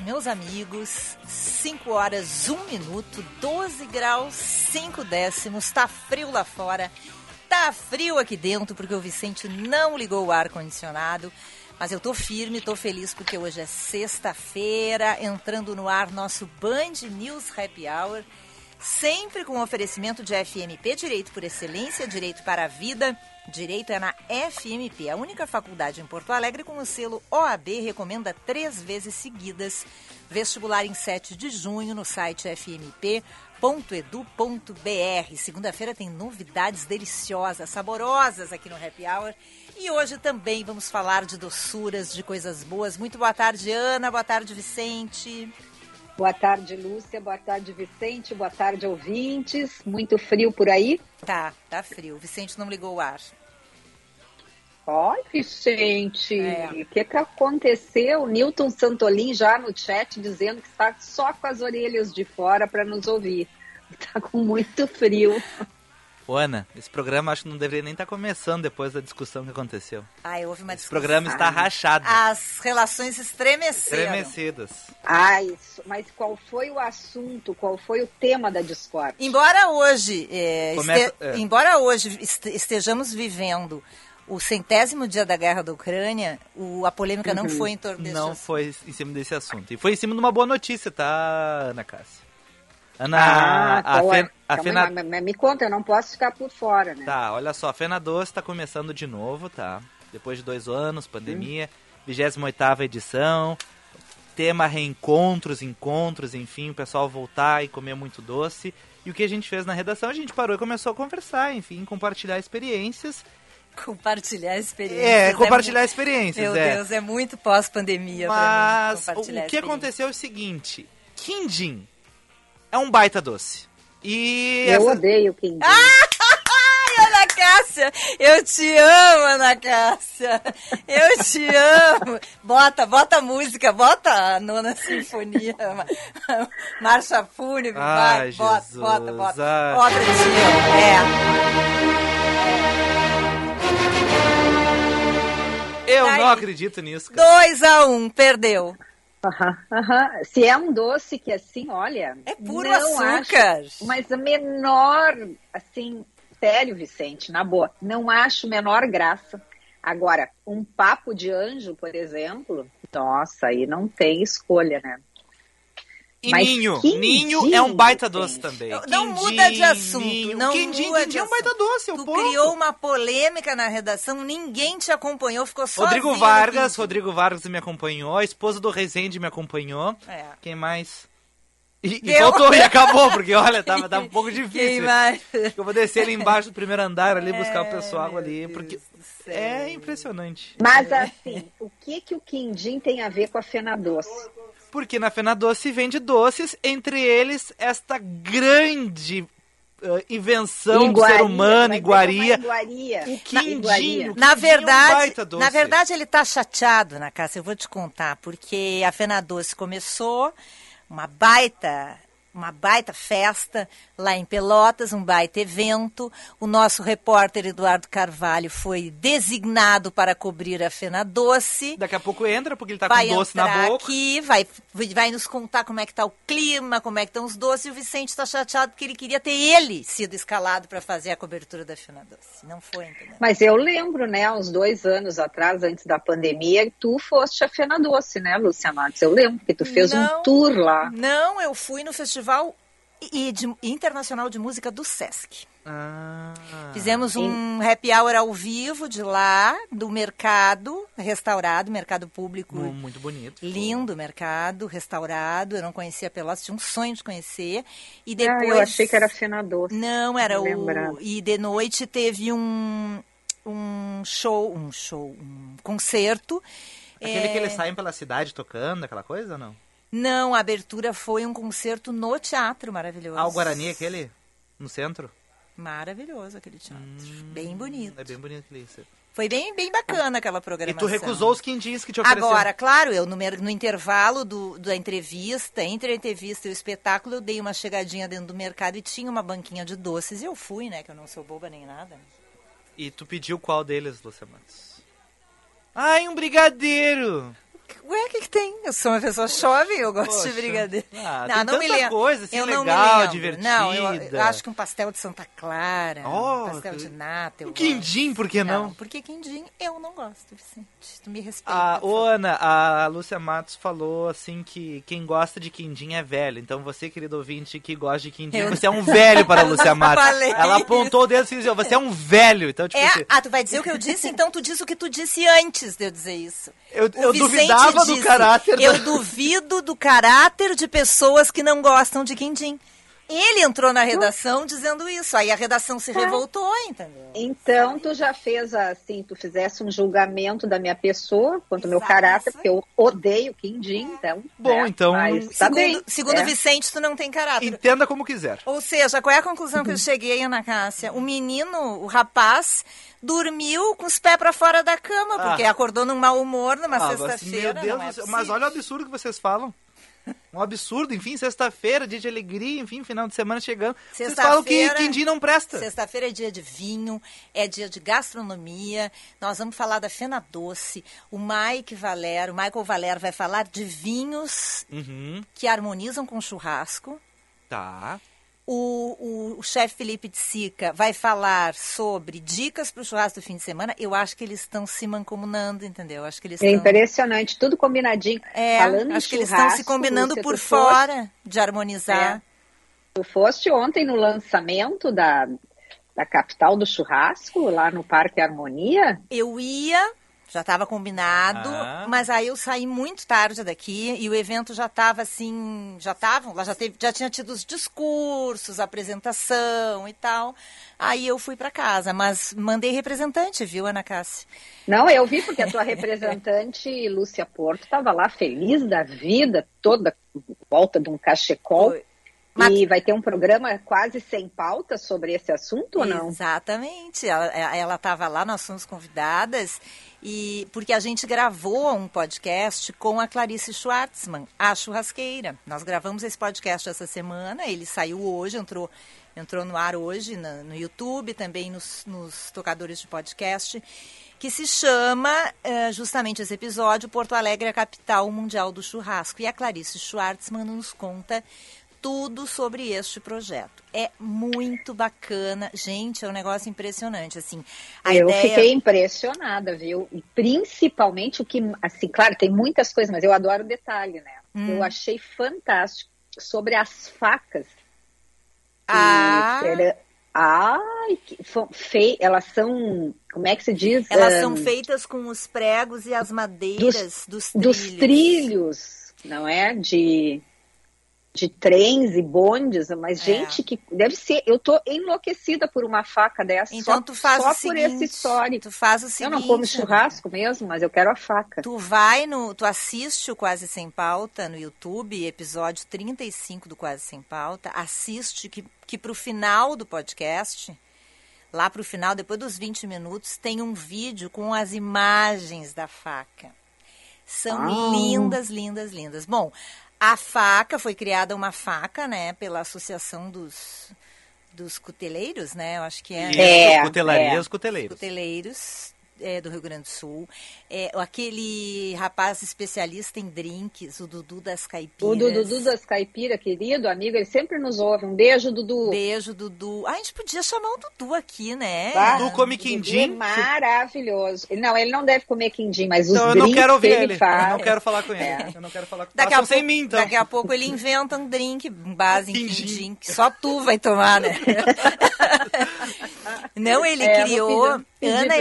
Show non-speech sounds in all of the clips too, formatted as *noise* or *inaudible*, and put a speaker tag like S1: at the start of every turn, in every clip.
S1: Meus amigos. 5 horas, 1 minuto, 12 graus, 5 décimos. Tá frio lá fora, tá frio aqui dentro, porque o Vicente não ligou o ar-condicionado. Mas eu tô firme, tô feliz porque hoje é sexta-feira, entrando no ar nosso Band News Happy Hour. Sempre com oferecimento de FMP, Direito por Excelência, Direito para a Vida Direito é na FMP, a única faculdade em Porto Alegre com o selo OAB recomenda três vezes seguidas. Vestibular em 7 de junho no site fmp.edu.br. Segunda-feira tem novidades deliciosas, saborosas aqui no Happy Hour. E hoje também vamos falar de doçuras, de coisas boas. Muito boa tarde, Ana. Boa tarde, Vicente.
S2: Boa tarde, Lúcia. Boa tarde, Vicente. Boa tarde, ouvintes. Muito frio por aí?
S1: Tá, tá frio. Vicente não ligou o ar.
S2: Oi, Vicente. É. O que, que aconteceu? Newton Santolin já no chat dizendo que está só com as orelhas de fora para nos ouvir. Está *laughs* com muito frio.
S3: Ô, Ana, esse programa acho que não deveria nem estar tá começando depois da discussão que aconteceu.
S1: Ai, houve uma
S3: discussão. Esse programa está rachado.
S1: As relações estremeceram.
S3: Estremecidas.
S2: Ai, mas qual foi o assunto, qual foi o tema da discórdia?
S1: Embora hoje, é, Começa, este, é. embora hoje estejamos vivendo o centésimo dia da guerra da Ucrânia, o, a polêmica uhum. não foi em torno desse
S3: Não
S1: assunto.
S3: foi em cima desse assunto. E foi em cima de uma boa notícia, tá, Ana Cássia?
S2: Ana, ah, a, a, Fe, a Fena... me, me conta, eu não posso ficar por fora, né?
S3: Tá, olha só, a Fena Doce está começando de novo, tá? Depois de dois anos, pandemia, hum. 28ª edição, tema reencontros, encontros, enfim, o pessoal voltar e comer muito doce. E o que a gente fez na redação, a gente parou e começou a conversar, enfim, compartilhar experiências.
S1: Compartilhar experiências.
S3: É, é compartilhar é experiências,
S1: Meu
S3: é.
S1: Deus, é muito pós-pandemia
S3: Mas o que aconteceu é o seguinte, Quindim é um baita doce. E
S2: eu essa... odeio quindim. *laughs*
S1: Ai, Ana Cássia, eu te amo, Ana Cássia. Eu te amo. Bota, bota a música, bota a nona sinfonia, marcha fúnebre, Ai, vai, bota, bota, bota. Ai. Bota, tio.
S3: É. Eu Daí, não acredito nisso. 2
S1: a 1 um, perdeu.
S2: Uhum, uhum. Se é um doce que assim, olha.
S1: É puro açúcar.
S2: Acho, mas a menor, assim, sério, Vicente, na boa, não acho menor graça. Agora, um papo de anjo, por exemplo, nossa, aí não tem escolha, né?
S3: E Mas ninho. Ninho é um baita doce também.
S1: Não, não muda de assunto. Ninho. Não
S3: quindim,
S1: muda
S3: quindim é um baita doce.
S1: Tu criou uma polêmica na redação, ninguém te acompanhou, ficou só.
S3: Rodrigo Vargas, Rodrigo Vargas me acompanhou, a esposa do Rezende me acompanhou. É. Quem mais? E, e faltou, e acabou, porque olha, *laughs* tava, tava um pouco difícil. Quem mais? Eu vou descer ali embaixo do primeiro andar ali, *laughs* buscar o pessoal ali, porque é impressionante.
S2: Mas assim, o que que o quindim tem a ver com a fena doce?
S3: Porque na Fena Doce vende doces, entre eles esta grande uh, invenção iguaria, do ser humano, iguaria,
S2: iguaria.
S3: O quindinho.
S1: Na, na verdade, é um na verdade ele está chateado, na casa. Eu vou te contar, porque a Fena Doce começou uma baita uma baita festa lá em Pelotas, um baita evento. O nosso repórter Eduardo Carvalho foi designado para cobrir a Fena Doce.
S3: Daqui a pouco entra, porque ele está com doce na boca.
S1: aqui, vai, vai nos contar como é que está o clima, como é que estão os doces. E o Vicente está chateado porque ele queria ter ele sido escalado para fazer a cobertura da Fena Doce. Não foi, entendeu?
S2: Mas eu lembro, né, uns dois anos atrás, antes da pandemia, tu foste a Fena Doce, né, Luciana Matos? Eu lembro que tu fez não, um tour lá.
S1: Não, eu fui no festival Festival e de, Internacional de Música do SESC.
S3: Ah.
S1: Fizemos um happy hour ao vivo de lá, do mercado, restaurado, mercado público.
S3: Mu- Muito bonito.
S1: Lindo mercado, restaurado. Eu não conhecia Pelotas, tinha um sonho de conhecer. E
S2: Ah,
S1: depois.
S2: eu achei que era Fena Doce.
S1: Não, era o.
S2: Lembrando.
S1: E de noite teve um, um show, um show, um concerto.
S3: Aquele
S1: É,
S3: que eles saem pela cidade tocando, aquela coisa ou não?
S1: Não, a abertura foi um concerto no teatro maravilhoso.
S3: Ah, o Guarani, aquele? No centro?
S1: Maravilhoso aquele teatro. bem bonito.
S3: É bem bonito aquele.
S1: Foi bem, bem bacana aquela
S3: E
S1: programação.
S3: tu recusou os quindins que te ofereceram.
S1: Agora, claro, eu no, no intervalo do, da entrevista, entre a entrevista e o espetáculo, eu dei uma chegadinha dentro do mercado e tinha uma banquinha de doces. E eu fui, né? Que eu não sou boba nem nada.
S3: E tu pediu qual deles, Lúcia Matos? Ai, um brigadeiro!
S1: Ué, o que, que tem? Eu sou uma pessoa jovem, eu gosto
S3: Poxa.
S1: de brigadeiro.
S3: Ah,
S1: não,
S3: tem
S1: não me lembro.
S3: coisa, assim,
S1: eu não
S3: legal,
S1: me lembro. Não, eu, eu
S3: divertida.
S1: acho que um pastel de Santa Clara,
S3: Oh,
S1: um pastel de nata.
S3: Um
S1: gosto.
S3: quindim, por que não?
S1: porque quindim eu não gosto, Vicente. Tu me respeita.
S3: A,
S1: por
S3: ô. Ana, a Lúcia Matos falou assim que quem gosta de quindim é velho. Então você, querido ouvinte, que gosta de quindim,
S1: Eu-
S3: você é um velho para a *laughs* Lúcia Matos.
S1: falei
S3: Ela apontou o dedo e disse, você é um velho. Então, tipo
S1: É,
S3: assim,
S1: ah, tu vai dizer o que eu disse? Então tu diz o que tu disse antes de eu dizer isso.
S3: eu,
S1: O
S3: eu
S1: Vicente
S3: duvidava do caráter
S1: Eu
S3: da...
S1: duvido do caráter de pessoas que não gostam de quindim. Ele entrou na redação dizendo isso. Aí a redação se revoltou, entendeu?
S2: Então, tu já fez assim, tu fizesse um julgamento da minha pessoa, quanto ao meu caráter, porque eu odeio quindim, então.
S3: Bom,
S2: né,
S3: então,
S2: Mas tá
S1: segundo
S2: bem.
S1: segundo
S2: é.
S1: Vicente, tu não tem caráter.
S3: Entenda como quiser.
S1: Ou seja, qual é a conclusão que eu cheguei, Ana Cássia? O menino, o rapaz, dormiu com os pés pra fora da cama, porque
S3: Ah.
S1: acordou num mau humor numa
S3: Ah,
S1: sexta-feira.
S3: Meu Deus,
S1: não é
S3: mas olha o absurdo que vocês falam. Um absurdo, enfim, sexta-feira, dia de alegria, enfim, final de semana chegando. Vocês falam que quindim não presta.
S1: Sexta-feira é dia de vinho, é dia de gastronomia. Nós vamos falar da Fena Doce. O Mike Valero, o Michael Valero vai falar de vinhos
S3: Uhum,
S1: que harmonizam com churrasco.
S3: tá.
S1: O, o, o chefe Felipe de Sica vai falar sobre dicas para o churrasco do fim de semana. Eu acho que eles estão se mancomunando, entendeu? Eu acho que eles
S2: É
S1: estão.
S2: impressionante, tudo combinadinho.
S1: É,
S2: Falando
S1: acho que eles estão se combinando por fora de harmonizar.
S2: Tu foste ontem no lançamento da, da capital do churrasco, lá no Parque Harmonia?
S1: Eu ia, já estava combinado,
S3: Ah.
S1: mas aí eu saí muito tarde daqui e o evento já estava assim, já estavam, lá já, teve, já tinha tido os discursos, a apresentação e tal. Aí eu fui para casa, mas mandei representante, viu, Ana Cássia?
S2: Não, eu vi porque a tua representante, *laughs* Lúcia Porto, estava lá feliz da vida, toda volta de um cachecol.
S1: Foi. Mas-
S2: E vai ter um programa quase sem pauta sobre esse assunto ou não?
S1: Exatamente. Ela estava lá, nós fomos convidadas, e porque a gente gravou um podcast com a Clarice Schwartzman, a churrasqueira. Nós gravamos esse podcast essa semana, ele saiu hoje, entrou, entrou no ar hoje na- no, YouTube, também nos, nos tocadores de podcast, que se chama eh, justamente esse episódio Porto Alegre, a capital mundial do churrasco. E a Clarice Schwartzman nos conta tudo sobre este projeto. É muito bacana. Gente, é um negócio impressionante, assim. A
S2: eu
S1: ideia...
S2: fiquei impressionada, viu? E principalmente o que, assim, claro, tem muitas coisas, mas eu adoro detalhe, né?
S1: Hum.
S2: Eu achei fantástico sobre as facas.
S1: Ah,
S2: era- Ai, que elas são, como é que se diz?
S1: elas
S2: Ahn,
S1: são feitas com os pregos e as madeiras dos, trilhos.
S2: dos trilhos, não é? De, de trens e bondes, mas
S1: É.
S2: gente que deve ser. Eu tô enlouquecida por uma faca dessa.
S1: Então
S2: só,
S1: tu faz
S2: só
S1: o
S2: por
S1: seguinte,
S2: esse histórico.
S1: tu faz o
S2: Eu
S1: seguinte,
S2: não como churrasco mesmo, mas eu quero a faca.
S1: Tu vai no, tu assiste o Quase Sem Pauta no YouTube, episódio 35 do Quase Sem Pauta, assiste que, que pro final do podcast, lá pro final, depois dos 20 minutos, tem um vídeo com as imagens da faca. São
S2: Ah.
S1: lindas, lindas, lindas. Bom, a faca, foi criada uma faca, né, pela Associação dos, dos Cuteleiros, né, eu acho que é.
S3: Isso,
S2: É,
S3: cutelarias,
S2: é.
S3: cuteleiros.
S1: Cuteleiros é, do Rio Grande do Sul. É, aquele rapaz especialista em drinks, o Dudu das Caipiras.
S2: O Dudu das Caipiras, querido amigo, ele sempre nos ouve. Um beijo, Dudu.
S1: Beijo, Dudu. Ah, a gente podia chamar o Dudu aqui, né?
S3: Ah, Dudu come quindim.
S2: É maravilhoso. Não, ele não deve comer quindim, mas os
S3: não,
S2: drinks
S3: eu não quero ouvir
S2: ele,
S3: ele.
S2: faz.
S3: Eu não quero falar com ele. É. Eu não quero falar com ele.
S1: Daqui a
S3: sem
S1: pouco,
S3: mim, então.
S1: Daqui a pouco ele inventa um drink, base em quindim. quindim, que só tu vai tomar, né? *laughs* não, ele
S2: É,
S1: criou... Ana,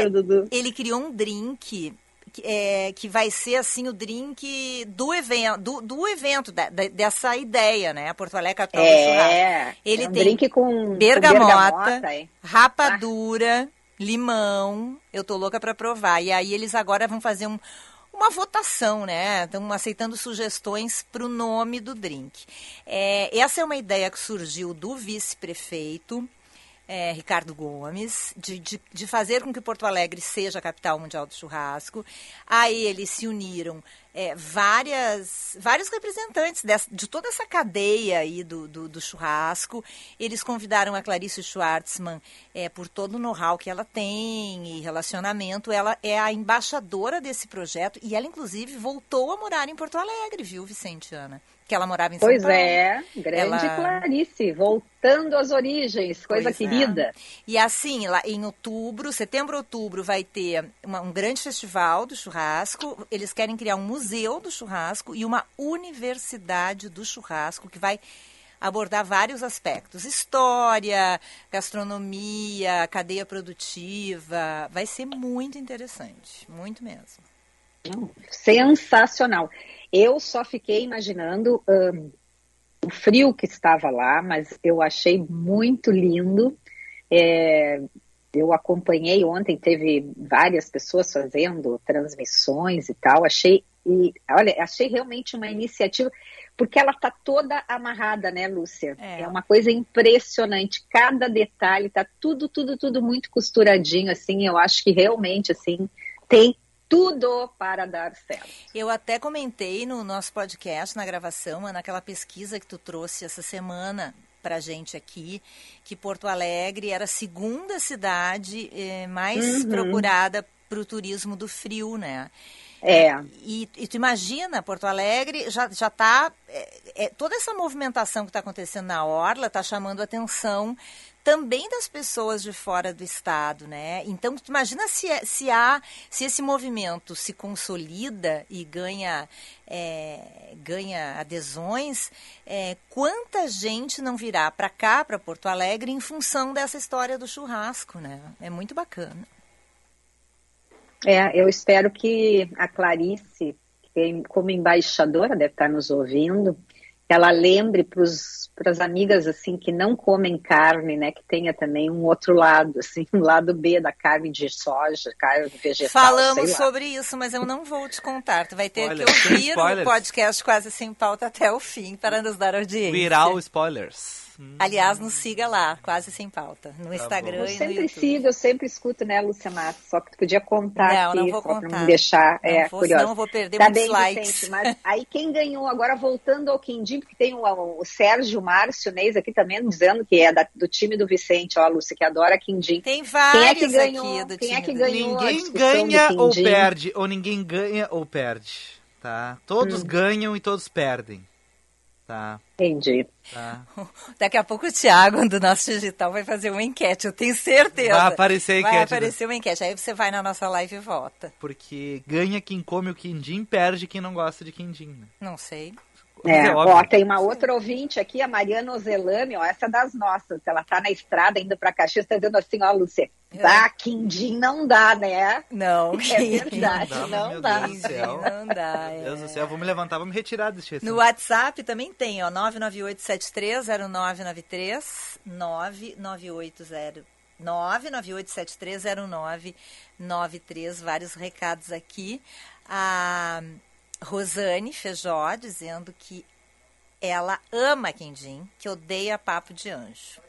S1: ele criou um drink que, é, que vai ser assim o drink do evento, do, do evento da- da- dessa ideia, né? Porto Alegre Capital do.
S2: É,
S1: Ele
S2: é um
S1: tem
S2: drink com
S1: bergamota,
S2: com bergamota
S1: rapadura, limão. Eu tô louca para provar. E aí eles agora vão fazer um- uma votação, né? Estão aceitando sugestões para o nome do drink. É, essa é uma ideia que surgiu do vice-prefeito. É, Ricardo Gomes, de, de, de fazer com que Porto Alegre seja a capital mundial do churrasco. Aí eles se uniram é, várias, vários representantes dessa- de toda essa cadeia aí do, do, do churrasco. Eles convidaram a Clarice Schwartzman é, por todo o know-how que ela tem e relacionamento. Ela é a embaixadora desse projeto e ela, inclusive, voltou a morar em Porto Alegre, viu, Vicentiana? Que ela morava em São
S2: Pois
S1: Paulo.
S2: é, grande
S1: Ela-
S2: Clarice, voltando às origens, coisa
S1: Pois é.
S2: querida.
S1: E assim, lá em outubro, setembro, outubro, vai ter uma- um grande festival do churrasco. Eles querem criar um museu do churrasco e uma universidade do churrasco que vai abordar vários aspectos: história, gastronomia, cadeia produtiva. Vai ser muito interessante, muito mesmo.
S2: Sensacional. Eu só fiquei imaginando hum, o frio que estava lá, mas eu achei muito lindo. É, eu acompanhei ontem, teve várias pessoas fazendo transmissões e tal. Achei, e, olha, achei realmente uma iniciativa, porque ela está toda amarrada, né, Lúcia?
S1: É.
S2: É. uma coisa impressionante. Cada detalhe tá tudo, tudo, tudo muito costuradinho, assim. Eu acho que realmente, assim, tem tudo para dar certo.
S1: Eu até comentei no nosso podcast, na gravação, naquela pesquisa que tu trouxe essa semana pra gente aqui, que Porto Alegre era a segunda cidade eh, mais
S2: Uhum.
S1: procurada para o turismo do frio, né?
S2: É.
S1: E, e tu imagina, Porto Alegre já já está toda essa movimentação que está acontecendo na orla está chamando a atenção também das pessoas de fora do estado, né? Então imagina se é- se há se esse movimento se consolida e ganha é, ganha adesões, é, quanta gente não virá para cá, para Porto Alegre, em função dessa história do churrasco, né? É muito bacana.
S2: É, eu espero que a Clarice, que como embaixadora deve estar nos ouvindo, ela lembre para as amigas assim que não comem carne, né, que tenha também um outro lado, *laughs* assim, um lado B da carne de soja, carne vegetal,
S1: Falamos
S2: sei lá.
S1: sobre isso, mas eu não vou te contar. Tu vai ter que ouvir o podcast quase sem pauta até o fim para nos dar audiência.
S3: Viral spoilers. Hum.
S1: Aliás, nos siga lá, quase sem pauta, no Instagram
S2: Eu
S1: e no
S2: sempre
S1: YouTube.
S2: sigo, eu sempre escuto, né, Massa? Só que tu podia contar
S1: Não,
S2: aqui,
S1: não vou
S2: só para
S1: contar.
S2: não deixar
S1: Não
S2: é,
S1: vou,
S2: curiosa.
S1: eu vou perder
S2: Tá
S1: muitos
S2: bem,
S1: likes.
S2: Vicente, mas aí quem ganhou, agora voltando ao Quindim, porque tem o, o Sérgio Márcio Neis aqui também dizendo que é da- do time do Vicente, ó, Lúcia, que adora Quindim.
S1: Tem
S2: Quem é que
S1: vários
S2: ganhou?
S1: aqui do
S2: Quem é
S1: time
S2: que
S1: do-
S2: ganhou?
S3: Ninguém ganha ou perde, ou ninguém ganha ou perde, tá? Todos
S2: Hum.
S3: ganham e todos perdem, tá?
S2: Entendi.
S3: tá? *laughs*
S1: Daqui a pouco o Thiago, do nosso digital, vai fazer uma enquete, eu tenho certeza.
S3: Vai aparecer a
S1: Vai
S3: enquete, né?
S1: aparecer uma enquete. Aí você vai na nossa live e vota.
S3: Porque ganha quem come o quindim, perde quem não gosta de quindim, né?
S1: Não sei.
S2: É,
S3: É
S2: ó, tem uma outra ouvinte aqui, a Mariana Ozelame, ó, essa é das nossas. Ela tá na estrada indo pra Caxias, tá dizendo assim, ó, Lúcia,
S1: É.
S2: dá, quindim não dá, né?
S1: Não, *laughs*
S2: É verdade,
S3: Não dá,
S2: não,
S3: meu
S2: dá.
S3: Deus do céu.
S1: Não dá.
S3: Meu Deus
S1: é.
S3: do céu, vou me levantar, vou me retirar deste
S1: No WhatsApp também tem, ó, 998730993, 99880 998730993, vários recados aqui. A Rosane Feijó dizendo que ela ama quindim, que odeia papo de anjo.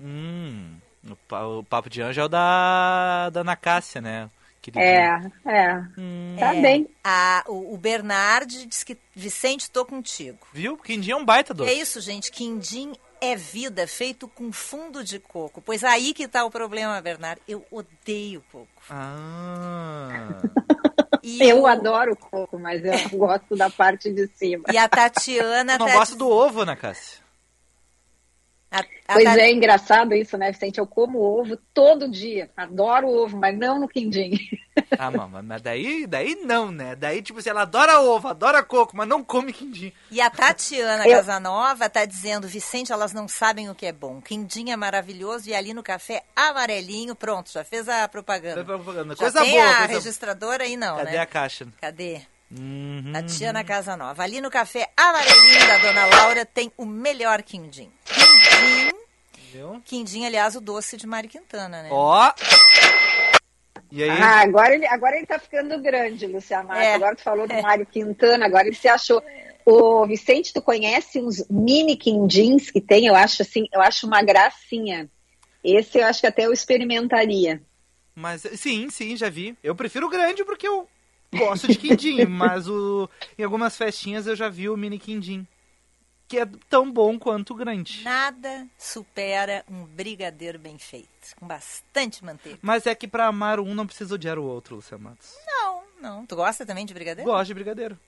S3: Hum, o, pa- o papo de anjo é o da, da Ana Cássia, né? Queridinho.
S2: É, é.
S3: Hum,
S2: Tá
S1: É,
S2: bem.
S1: A, o, o Bernard diz que, Vicente, tô contigo.
S3: Viu? Quindim é um baita doce.
S1: É isso, gente. Quindim é vida feito com fundo de coco. Pois aí que está o problema, Bernardo. Eu odeio coco.
S3: Ah. *laughs*
S2: E eu o... adoro coco, mas eu *laughs* gosto da parte de cima.
S1: E a Tatiana...
S3: Não tá... gosta do ovo, Ana Cássia?
S2: A, a pois Tat... é, engraçado isso, né, Vicente? Eu como ovo todo dia. Adoro ovo, mas não no quindim.
S3: Ah, mama, mas daí, daí não, né? Daí, tipo assim, ela adora ovo, adora coco, mas não come quindim.
S1: E a Tatiana eu... Casanova tá dizendo, Vicente, elas não sabem o que é bom. Quindim é maravilhoso e ali no café amarelinho, pronto, já fez a propaganda.
S3: Fez a propaganda.
S1: Já
S3: coisa
S1: tem
S3: boa.
S1: a
S3: coisa...
S1: registradora aí não,
S3: Cadê
S1: né?
S3: a caixa?
S1: Cadê?
S3: Uhum.
S1: Tatiana Casanova. Ali no café amarelinho da Dona Laura tem o melhor quindim. Quindim.
S3: Viu?
S1: Quindim, aliás, o doce de Mari Quintana, né?
S3: Ó! E aí?
S2: Ah, agora ele, agora ele tá ficando grande, Luciana. É. Agora tu falou do é. Mário Quintana, agora ele se achou. O Vicente, tu conhece uns mini quindins que tem? Eu acho assim, eu acho uma gracinha. Esse eu acho que até eu experimentaria.
S3: Mas sim, sim, já vi. Eu prefiro o grande porque eu gosto de quindim, *laughs* mas o, em algumas festinhas eu já vi o mini quindim que é tão bom quanto o grande.
S1: Nada supera um brigadeiro bem feito, com bastante manteiga.
S3: Mas é que para amar um não precisa odiar o outro, Luciano Matos.
S1: Não, não. Tu gosta também de brigadeiro?
S3: Gosto de brigadeiro.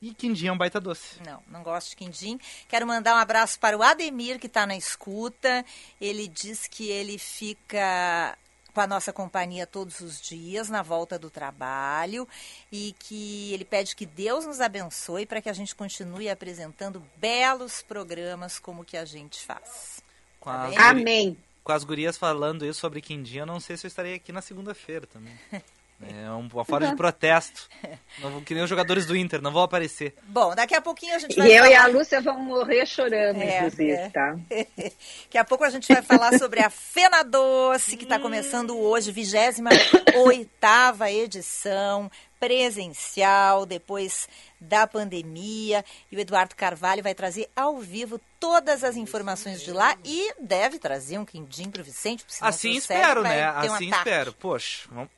S3: E quindim é um baita doce.
S1: Não, não gosto de quindim. Quero mandar um abraço para o Ademir, que está na escuta. Ele diz que ele fica com a nossa companhia todos os dias na volta do trabalho e que ele pede que Deus nos abençoe para que a gente continue apresentando belos programas como que a gente faz.
S2: Tá Amém.
S3: Com as gurias falando isso sobre quindim, eu não sei se eu estarei aqui na segunda-feira também. *laughs* É uma forma de protesto. Não, que nem os jogadores do Inter, não vão aparecer.
S1: Bom, daqui a pouquinho a gente vai.
S2: E
S1: falar...
S2: eu e a Lúcia vamos morrer chorando, é, inclusive, é. tá? *laughs*
S1: daqui a pouco a gente vai falar sobre a Fena Doce, que está começando hoje, 28 edição, presencial, depois da pandemia. E o Eduardo Carvalho vai trazer ao vivo todas as informações de lá e deve trazer um quindim para o Vicente.
S3: Assim espero, né? Assim espero. Poxa, vamos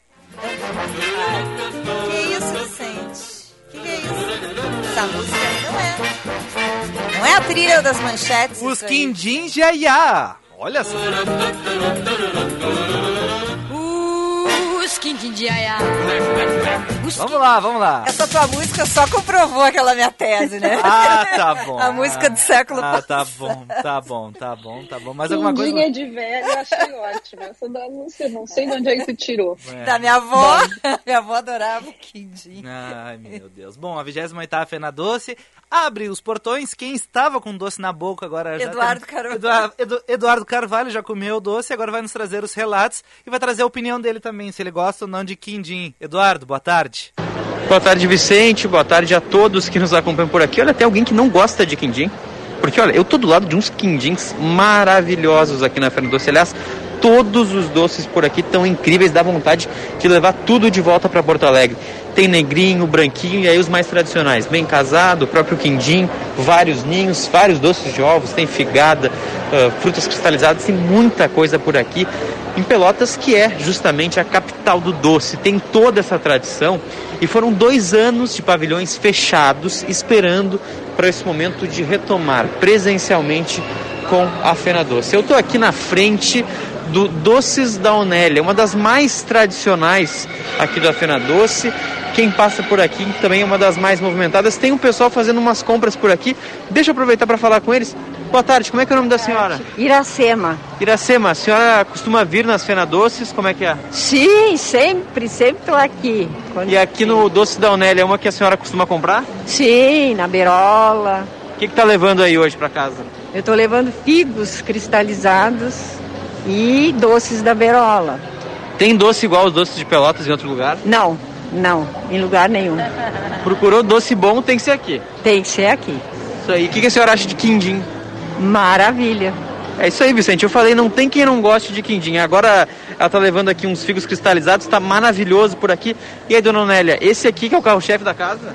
S1: que isso, Vicente? Que que é isso? Essa música não é. Não é a trilha das manchetes.
S3: Os Quindim Jaiá. Olha só.
S1: Os Quindim Jaiá.
S3: Vamos lá, vamos lá.
S1: Essa tua música só comprovou aquela minha tese, né?
S3: Ah, tá bom.
S1: A música do século
S3: Ah, tá bom, tá bom, tá bom, tá bom. Mais alguma coisa?
S2: de velho, eu achei ótima. Essa da Lúcia, não sei de onde é que tu tirou.
S1: É. Da minha avó. *laughs* minha avó adorava o quindim.
S3: Ai, meu Deus. Bom, a 28ª Fena Doce abre os portões. Quem estava com doce na boca agora já
S1: Eduardo tem... Carvalho.
S3: Eduardo, Edu, Eduardo Carvalho já comeu o doce, agora vai nos trazer os relatos e vai trazer a opinião dele também, se ele gosta ou não de quindim. Eduardo, boa tarde.
S4: Boa tarde, Vicente. Boa tarde a todos que nos acompanham por aqui. Olha, tem alguém que não gosta de quindim. Porque, olha, eu tô do lado de uns quindins maravilhosos aqui na Fernando Doce. Aliás, todos os doces por aqui estão incríveis, dá vontade de levar tudo de volta para Porto Alegre. Tem negrinho, branquinho e aí os mais tradicionais. Bem casado, próprio quindim, vários ninhos, vários doces de ovos, tem figada, uh, frutas cristalizadas, tem muita coisa por aqui. Em Pelotas, que é justamente a capital do doce, tem toda essa tradição e foram dois anos de pavilhões fechados esperando para esse momento de retomar presencialmente com a Fena Doce. Eu estou aqui na frente do Doces da Onélia, uma das mais tradicionais aqui da Fena Doce. Quem passa por aqui também é uma das mais movimentadas. Tem um pessoal fazendo umas compras por aqui. Deixa eu aproveitar para falar com eles. Boa tarde, como é que é o nome da senhora?
S5: Iracema.
S4: Iracema, a senhora costuma vir nas Fena Doces, como é que é?
S5: Sim, sempre, sempre estou aqui.
S4: Quando e aqui no Doce da Onélia é uma que a senhora costuma comprar?
S5: Sim, na berola.
S4: O que está levando aí hoje para casa?
S5: Eu estou levando figos cristalizados e doces da berola.
S4: Tem doce igual os doces de Pelotas em outro lugar?
S5: Não, não, em lugar nenhum.
S4: Procurou doce bom, tem que ser aqui.
S5: Tem que ser aqui.
S4: Isso aí. O que, que a senhora acha de quindim?
S5: Maravilha.
S4: É isso aí, Vicente. Eu falei, não tem quem não goste de quindim. Agora ela tá levando aqui uns figos cristalizados, tá maravilhoso por aqui. E aí, dona Nélia, esse aqui que é o carro-chefe da casa?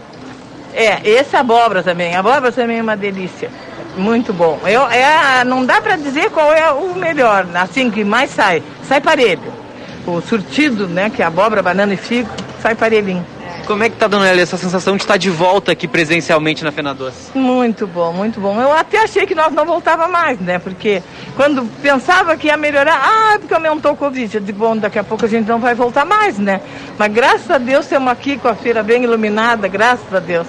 S5: É, esse abóbora também. A abóbora também é uma delícia. Muito bom. Eu, é, não dá para dizer qual é o melhor, assim que mais sai. Sai parelho. O surtido, né, que é abóbora, banana e figo, sai parelhinho.
S4: Como é que tá, dona Elia, essa sensação de estar de volta aqui presencialmente na Fena Doce?
S5: Muito bom, muito bom. Eu até achei que nós não voltava mais, né? Porque quando pensava que ia melhorar, ah, porque aumentou o Covid. Eu digo, bom, daqui a pouco a gente não vai voltar mais, né? Mas graças a Deus estamos aqui com a feira bem iluminada, graças a Deus.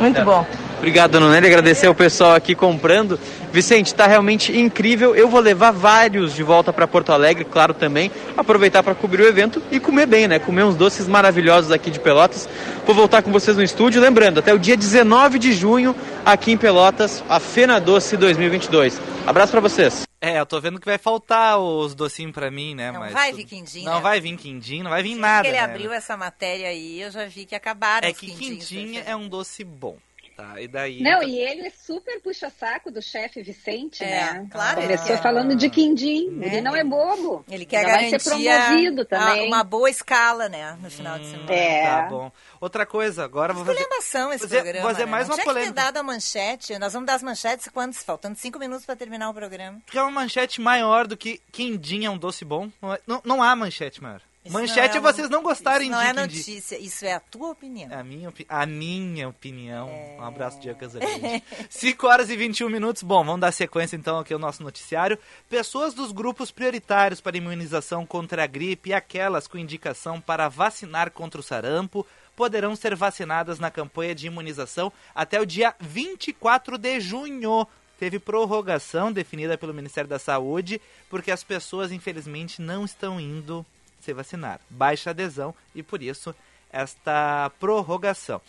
S5: Muito
S4: É.
S5: bom.
S4: Obrigado, dona Nelly. Agradecer ao pessoal aqui comprando. Vicente, está realmente incrível. Eu vou levar vários de volta para Porto Alegre, claro também. Aproveitar para cobrir o evento e comer bem, né? Comer uns doces maravilhosos aqui de Pelotas. Vou voltar com vocês no estúdio. Lembrando, até o dia 19 de junho, aqui em Pelotas, a Fena Doce 2022. Abraço para vocês.
S3: É, eu tô vendo que vai faltar os docinhos pra mim, né?
S1: Não
S3: mas
S1: vai vir quindim,
S3: Não
S1: né?
S3: vai vir quindim, não vai vir
S1: Desde
S3: nada.
S1: que ele
S3: né?
S1: abriu essa matéria aí, eu já vi que acabaram
S3: É
S1: os
S3: que quindim é um doce bom, tá? E daí...
S2: Não, e ele é super puxa-saco do chefe Vicente,
S1: É,
S2: né?
S1: claro,
S2: Começou
S1: ele quer.
S2: falando de quindim.
S1: É.
S2: Ele não é bobo.
S1: Ele quer
S2: Já vai ser
S1: garantir
S2: promovido
S1: a-
S2: também.
S1: uma boa escala, né, no final de semana.
S2: É.
S3: Tá bom. Outra coisa, agora eu vou fazer...
S1: Esculhambação esse
S3: Fazer-
S1: programa,
S3: fazer
S1: né?
S3: mais
S1: Não
S3: uma
S1: tinha que ter
S3: polêmica.
S1: dado a manchete. Nós vamos dar as manchetes quantos? Faltando cinco minutos para terminar o programa.
S3: Porque é uma manchete maior do que quindim é um doce bom. Não, é- não, não há manchete maior.
S1: Isso
S3: manchete
S1: não é
S3: vocês não gostarem
S1: Isso não
S3: de
S1: é notícia, isso é a tua opinião.
S3: É a minha, opi- a minha opinião.
S1: É.
S3: Um abraço, Dia Casagrande. *laughs* 5 horas e 21 minutos. Bom, vamos dar sequência então aqui ao nosso noticiário. Pessoas dos grupos prioritários para imunização contra a gripe e aquelas com indicação para vacinar contra o sarampo poderão ser vacinadas na campanha de imunização até o dia 24 de junho. Teve prorrogação definida pelo Ministério da Saúde, porque as pessoas, infelizmente, não estão indo se vacinar. Baixa adesão e, por isso, esta prorrogação.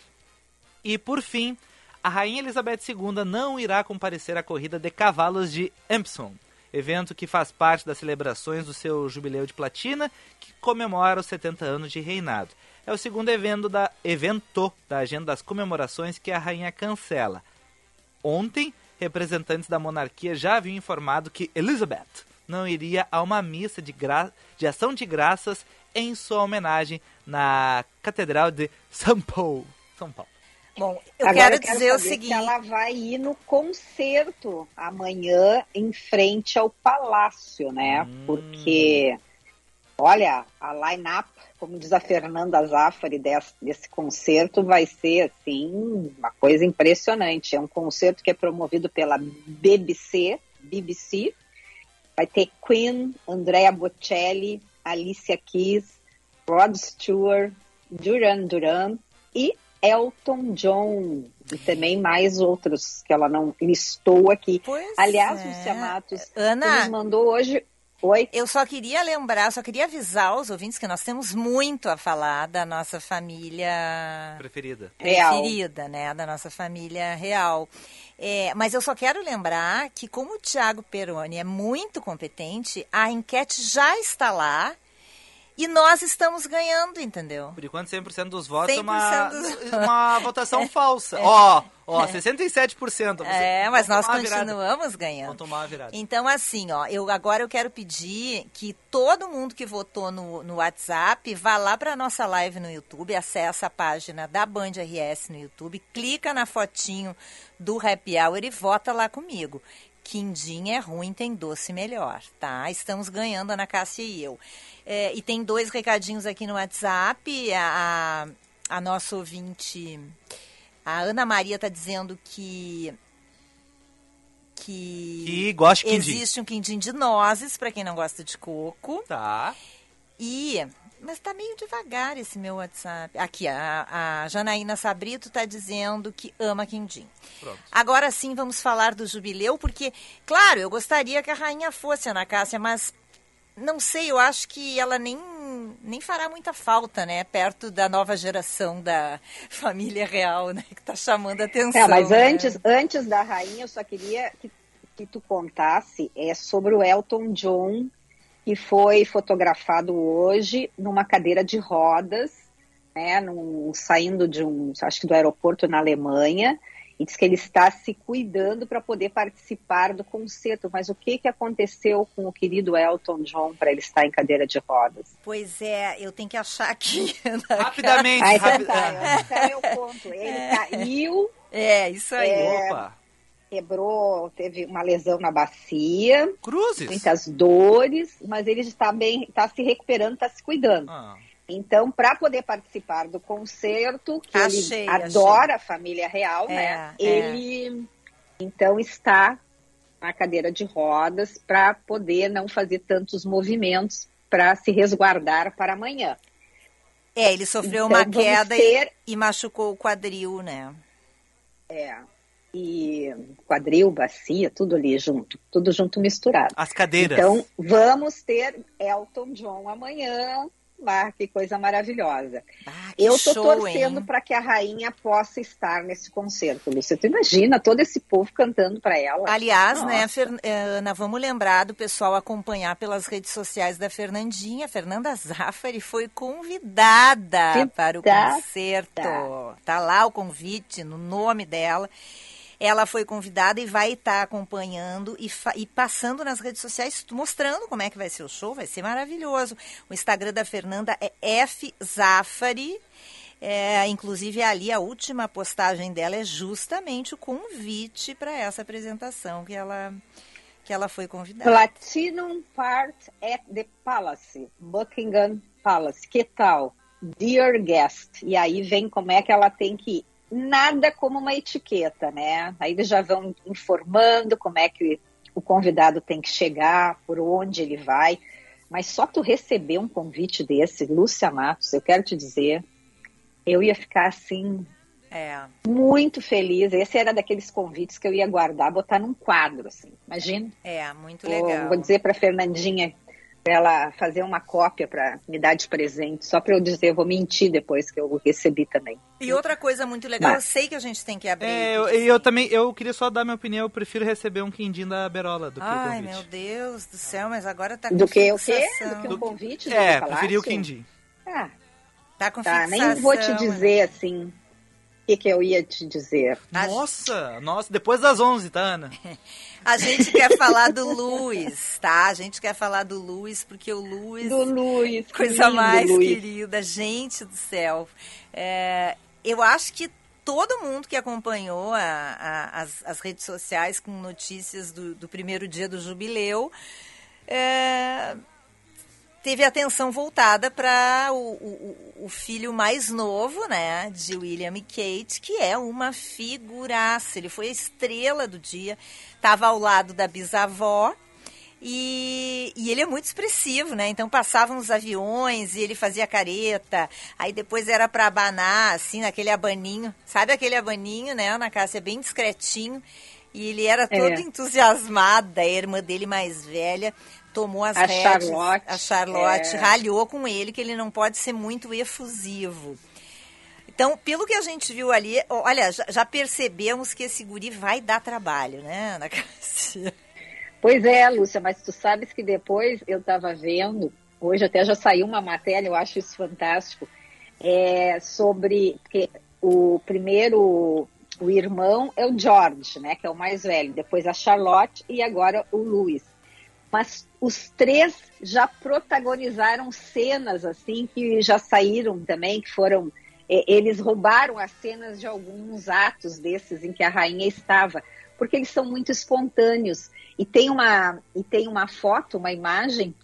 S3: E por fim, a Rainha Elizabeth II não irá comparecer à corrida de cavalos de Empson, evento que faz parte das celebrações do seu jubileu de platina, que comemora os 70 anos de reinado. É o segundo evento da, evento da agenda das comemorações que a rainha cancela. Ontem, representantes da monarquia já haviam informado que Elizabeth não iria a uma missa de, gra... de ação de graças em sua homenagem na Catedral de São Paulo. São Paulo.
S1: Bom, eu
S2: Agora
S1: quero dizer o
S2: saber
S1: seguinte.
S2: Se ela vai ir no concerto amanhã em frente ao Palácio, né?
S3: Hum.
S2: Porque, olha, a line-up, como diz a Fernanda Zaffari desse, desse concerto, vai ser, assim, uma coisa impressionante. É um concerto que é promovido pela BBC, BBC. Vai ter Queen, Andrea Bocelli, Alicia Keys, Rod Stewart, Duran Duran e Elton John. E também mais outros que ela não listou aqui.
S1: Pois
S2: Aliás,
S1: é.
S2: Lúcia Matos,
S1: Ana,
S2: nos mandou hoje. Oi?
S1: Eu só queria lembrar, só queria avisar os ouvintes que nós temos muito a falar da nossa família
S3: Preferida.
S2: Real.
S1: preferida, né? Da nossa família real. É, mas eu só quero lembrar que, como o Tiago Peroni é muito competente, a enquete já está lá e nós estamos ganhando, entendeu?
S3: Por enquanto, 100% dos votos é uma,
S1: 100% dos- *laughs*
S3: uma *laughs* votação falsa. Ó, ó, 67%. Você-
S1: É, mas nós continuamos
S3: Vão
S1: ganhando.
S3: tomar uma virada.
S1: Então, assim, ó, eu agora eu quero pedir que todo mundo que votou no, no WhatsApp vá lá para nossa live no YouTube, acessa a página da Band RS no YouTube, clica na fotinho do Happy Hour e vota lá comigo. Quindim é ruim, tem doce melhor, tá? Estamos ganhando, Ana Cássia e eu. É, e tem dois recadinhos aqui no WhatsApp. A, a, nossa ouvinte, a Ana Maria, está dizendo que que,
S3: Que gosta de quindim.
S1: existe um quindim de nozes para quem não gosta de coco
S3: Tá.
S1: e mas tá meio devagar esse meu WhatsApp. Aqui a, a Janaína Sabrito está dizendo que ama quindim.
S3: Pronto.
S1: Agora sim vamos falar do jubileu porque claro eu gostaria que a rainha fosse Ana Cássia, mas não sei eu acho que ela nem nem fará muita falta, né? Perto da nova geração da *laughs* família real, né? Que tá chamando a atenção.
S2: É, mas
S1: né?
S2: antes, antes da rainha, eu só queria que, que tu contasse é, sobre o Elton John, que foi fotografado hoje numa cadeira de rodas, né, num- saindo de um, acho que do aeroporto na Alemanha, e diz que ele está se cuidando para poder participar do concerto. Mas o que, que aconteceu com o querido Elton John para ele estar em cadeira de rodas?
S1: Pois é, eu tenho que achar aqui. *laughs*
S3: Rapidamente,
S2: Ah, então
S3: rapi-
S2: tá, esse é o meu ponto. Ele caiu,
S1: É, isso aí.
S3: Opa.
S2: Quebrou, teve uma lesão na bacia,
S3: Cruzes.
S2: muitas dores, mas ele está bem, está se recuperando, está se cuidando.
S3: Ah,
S2: Então, para poder participar do concerto, que
S1: Achei,
S2: ele adora a família real,
S1: É,
S2: né?
S1: é.
S2: Ele então está na cadeira de rodas para poder não fazer tantos movimentos para se resguardar para amanhã.
S1: É, ele sofreu
S2: Então,
S1: uma queda
S2: ter-
S1: e, e machucou o quadril, né?
S2: É. E quadril, bacia, tudo ali junto, tudo junto misturado.
S3: As cadeiras.
S2: Então, vamos ter Elton John amanhã. Ah, que coisa maravilhosa.
S1: Ah, que
S2: Eu tô
S1: show,
S2: torcendo para que a rainha possa estar nesse concerto, Lúcia. Tu imagina todo esse povo cantando para ela.
S1: Aliás, né,
S2: Nossa.
S1: Fer- eh, Ana, vamos lembrar do pessoal acompanhar pelas redes sociais da Fernandinha. Fernanda Zaffari foi convidada
S2: Convidada.
S1: para o concerto. Tá lá o convite no nome dela. Ela foi convidada e vai estar acompanhando e, e passando nas redes sociais, mostrando como é que vai ser o show. Vai ser maravilhoso. O Instagram da Fernanda é F Zaffari. É, inclusive, ali a última postagem dela é justamente o convite para essa apresentação que ela, que ela foi convidada.
S2: Platinum Part at the Palace, Buckingham Palace. Que tal? Dear Guest. E aí vem como é que ela tem que. Nada como uma etiqueta, né? Aí eles já vão informando como é que o convidado tem que chegar, por onde ele vai. Mas só tu receber um convite desse, Lúcia Matos, eu quero te dizer, eu ia ficar assim,
S1: É.
S2: muito feliz. Esse era daqueles convites que eu ia guardar, botar num quadro, assim. Imagina.
S1: É, muito
S2: Vou,
S1: legal.
S2: vou dizer para Fernandinha ela fazer uma cópia para me dar de presente, só para eu dizer, eu vou mentir depois que eu recebi também.
S1: E outra coisa muito legal,
S2: Mas-
S1: eu sei que a gente tem que abrir.
S3: É, eu, e eu também, eu queria só dar minha opinião, eu prefiro receber um quindim da Berola do que o
S1: Ai,
S3: convite.
S1: meu Deus do céu, mas agora tá com
S2: Do que o quê? Do que um convite do
S3: É, preferi o quindim.
S2: Ah,
S1: Tá com
S2: tá,
S1: fixação.
S2: nem vou te
S1: né?
S2: dizer assim o que, que eu ia te dizer.
S1: A-
S3: Nossa, nossa, depois das 11, tá, Ana? *laughs*
S1: A gente quer falar do Luiz, tá? A gente quer falar do Luiz, porque o Luiz...
S2: Do Luiz,
S1: Coisa
S2: lindo,
S1: mais
S2: Luiz.
S1: querida, gente do céu. É, eu acho que todo mundo que acompanhou a- a- as, as redes sociais com notícias do, do primeiro dia do jubileu é, teve a atenção voltada para o, o- o filho mais novo, né, de William e Kate, que é uma figuraça. Ele foi a estrela do dia, estava ao lado da bisavó. E, e ele é muito expressivo, né? Então passavam os aviões e ele fazia careta. Aí depois era para abanar, assim, naquele abaninho. Sabe aquele abaninho, né, Ana Cássia? Bem discretinho. E ele era todo
S2: É.
S1: entusiasmado. A irmã dele mais velha tomou as
S2: A
S1: rédeas.
S2: Charlotte,
S1: A Charlotte
S2: é.
S1: ralhou com ele que ele não pode ser muito efusivo. Então, pelo que a gente viu ali, olha, já, já percebemos que esse guri vai dar trabalho, né, Ana *laughs* Cássia?
S2: Pois é, Lúcia, mas tu sabes que depois eu estava vendo, hoje até já saiu uma matéria, eu acho isso fantástico, é, sobre que o primeiro, o irmão é o George, né, que é o mais velho, depois a Charlotte e agora o Louis. Mas os três já protagonizaram cenas assim que já saíram também, que foram é, eles roubaram as cenas de alguns atos desses em que a rainha estava, porque eles são muito espontâneos. E tem uma, e tem uma foto, uma imagem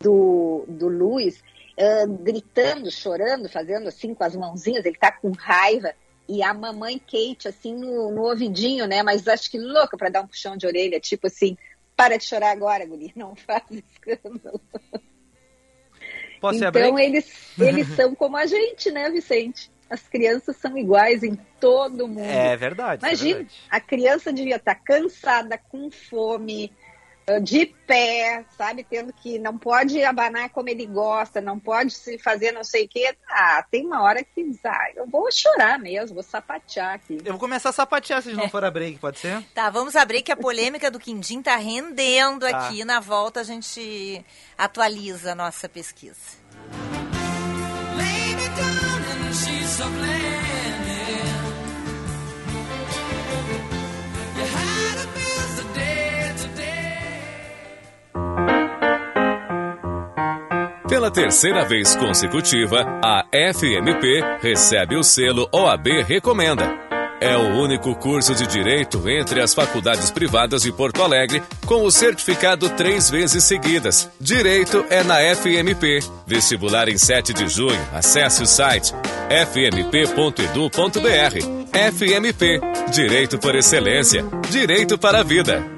S2: do, do Luiz ah, gritando, chorando, fazendo assim com as mãozinhas, ele tá com raiva. E a mamãe Kate, assim, no, no ouvidinho, né? Mas acho que louca para dar um puxão de orelha, tipo assim, para de chorar agora, Guri, não faz escândalo.
S3: Posso
S2: então eles, eles são como a gente, né, Vicente? As crianças são iguais em todo mundo.
S3: É verdade. é
S2: Imagina,
S3: verdade.
S2: a criança devia estar cansada, com fome, de pé, sabe? Tendo que não pode abanar como ele gosta, não pode se fazer não sei o quê. Ah, tem uma hora que ah, eu vou chorar mesmo, vou sapatear aqui.
S3: Eu vou começar a sapatear se a gente não for a break, pode ser?
S1: Tá, vamos abrir que a polêmica do Quindim tá rendendo
S3: Tá.
S1: aqui. Na volta a gente atualiza a nossa pesquisa.
S6: Lay me down in
S7: Pela terceira vez consecutiva, a FMP recebe o selo OAB Recomenda. É o único curso de direito entre as faculdades privadas de Porto Alegre com o certificado três vezes seguidas. Direito é na FMP. Vestibular em 7 de junho. Acesse o site fmp.edu.br. FMP. Direito por excelência. Direito para a vida.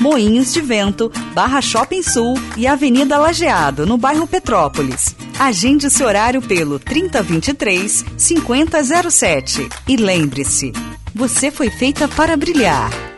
S8: Moinhos de Vento, Barra Shopping Sul e Avenida Lajeado, no bairro Petrópolis. Agende seu horário pelo 3023 5007. E lembre-se, você foi feita para brilhar.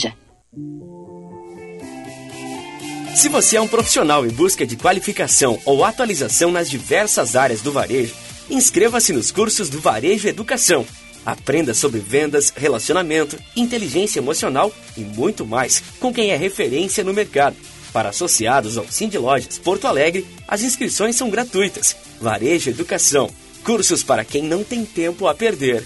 S9: Se você é um profissional em busca de qualificação ou atualização nas diversas áreas do varejo, inscreva-se nos cursos do Varejo Educação. Aprenda sobre vendas, relacionamento, inteligência emocional e muito mais com quem é referência no mercado. Para associados ao Cindy Lojas Porto Alegre, as inscrições são gratuitas. Varejo Educação. Cursos para quem não tem tempo a perder.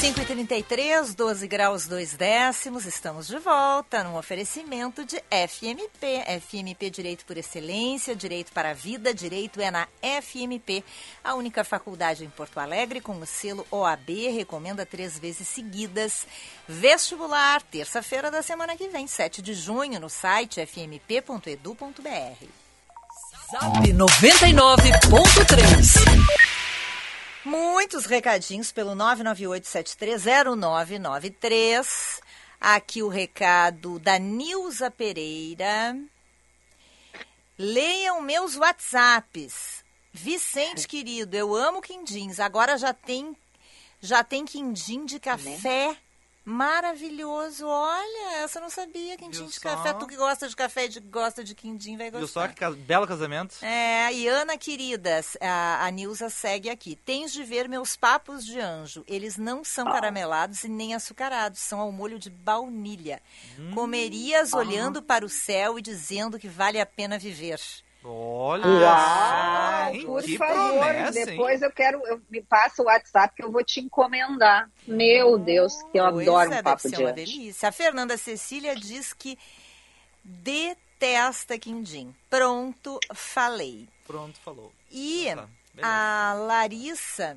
S1: 5h33, 12 graus 2 décimos, estamos de volta num oferecimento de FMP. FMP Direito por Excelência, Direito para a Vida, Direito é na FMP, a única faculdade em Porto Alegre com o selo OAB, recomenda três vezes seguidas. Vestibular, terça-feira da semana que vem, 7 de junho, no site fmp.edu.br.
S10: Zap 99.3.
S1: Muitos recadinhos pelo 998730993. Aqui o recado da Nilza Pereira. Leiam meus WhatsApps. Vicente querido, eu amo quindins. Agora já tem já tem quindim de café. Maravilhoso. Olha, essa eu não sabia, quindim
S3: Viu
S1: de
S3: só?
S1: café. Tu que gosta de café e de- gosta de quindim, vai
S3: Viu
S1: gostar.
S3: só que ca- belo casamento?
S1: É, e Ana queridas, a, a Nilza segue aqui. Tens de ver meus papos de anjo. Eles não são caramelados e nem açucarados, são ao molho de baunilha.
S3: Hum.
S1: Comerias olhando para o céu e dizendo que vale a pena viver.
S3: Olha
S2: Uau,
S3: só, hein?
S2: por
S3: que
S2: favor,
S3: promessa, hein?
S2: depois eu quero, eu, me passa o WhatsApp que eu vou te encomendar. Meu Deus, que eu
S1: Pois
S2: adoro
S1: é,
S2: um papo de
S1: uma delícia. A Fernanda Cecília diz que detesta quindim. Pronto, falei.
S3: Pronto, falou.
S1: E
S3: Então tá,
S1: a Larissa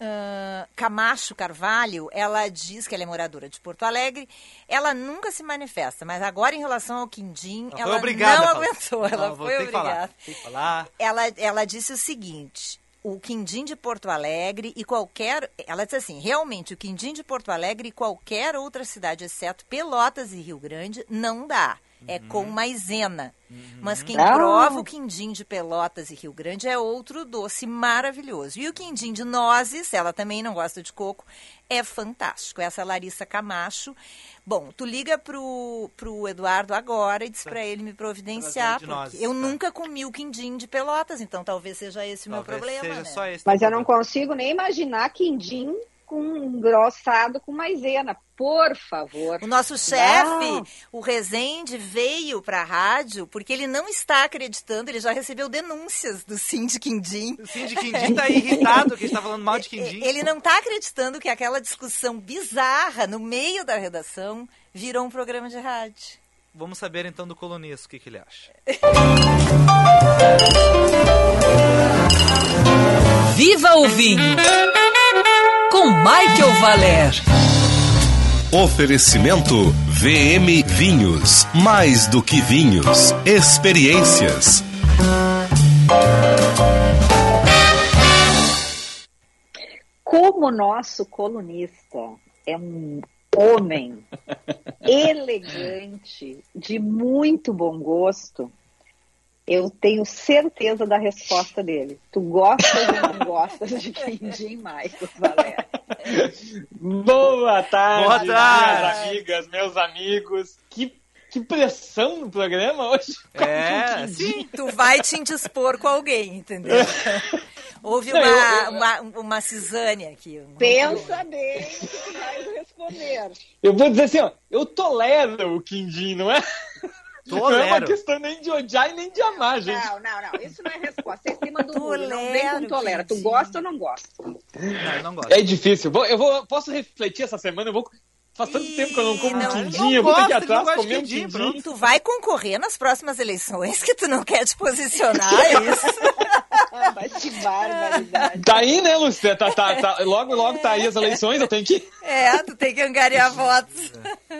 S1: ah, Camacho Carvalho, ela diz que ela é moradora de Porto Alegre. Ela nunca se manifesta, mas agora em relação ao quindim,
S3: Ela
S1: ela
S3: obrigada
S1: não
S3: falar.
S1: aguentou. Ela
S3: Não, vou
S1: foi
S3: falar,
S1: obrigada.
S3: Que falar.
S1: Ela, ela disse o seguinte: o quindim de Porto Alegre e qualquer. Ela disse assim: realmente, o quindim de Porto Alegre e qualquer outra cidade, exceto Pelotas e Rio Grande, não dá. É com maisena. Mas quem
S2: Ah.
S1: prova o quindim de Pelotas e Rio Grande é outro doce maravilhoso. E o quindim de nozes, ela também não gosta de coco, é fantástico. Essa é a Larissa Camacho. Bom, tu liga pro, pro Eduardo agora e diz pra ele me providenciar,
S3: nozes,
S1: eu
S3: tá.
S1: nunca comi o quindim de Pelotas, então talvez seja esse o meu problema,
S3: seja
S1: né?
S3: só esse.
S2: Mas eu não consigo nem imaginar quindim com engrossado com maisena. Por favor.
S1: O nosso chefe, o Rezende, veio para a rádio porque ele não está acreditando, ele já recebeu denúncias do Cindy Quindim.
S3: O Cindy Quindim tá irritado que a gente tá falando mal de Quindim.
S1: Ele não está acreditando que aquela discussão bizarra no meio da redação virou um programa de rádio.
S3: Vamos saber então do colunista o que, que ele acha.
S10: Viva o vinho! Michael Valer.
S11: Oferecimento VM Vinhos. Mais do que vinhos. Experiências.
S2: Como o nosso colunista é um homem *laughs* elegante, de muito bom gosto, eu tenho certeza da resposta dele. Tu gostas ou não gostas de quindim, Michael Valério?
S12: Boa tarde,
S3: Boa tarde.
S12: minhas amigas, meus amigos. Que, que pressão no programa hoje.
S3: É, sim.
S1: Tu vai te indispor com alguém, entendeu? *laughs* Houve uma,
S12: eu- eu-
S1: uma, uma cisânia aqui. um-
S2: Pensa bem que tu vais responder.
S12: Eu vou dizer assim, ó, eu tolero o Quindim, não é? Não é uma
S3: Tolero.
S12: questão nem de odiar e nem de amar, gente.
S2: Não, não, não. Isso não é resposta. É em cima do muro. Não vem
S1: Tolero,
S2: com tolera. Tu gosta ou não gosta?
S3: Não, eu não gosto.
S12: É difícil. Vou- eu vou, posso refletir essa semana? Eu vou. Faz tanto
S1: Ih,
S12: tempo que eu não como
S1: não,
S12: um
S1: eu
S12: quindim,
S3: não
S12: eu vou ter que ir
S3: gosto,
S12: atrás
S3: gosto de
S12: comer um
S3: quindim.
S1: Tu vai concorrer nas próximas eleições que tu não quer te posicionar, é isso? *laughs*
S2: Vai te barbaridade.
S12: Tá aí, né, Lúcia? Tá, tá, tá. Logo, logo tá aí as eleições, eu tenho que
S1: É, tu tem que angariar votos.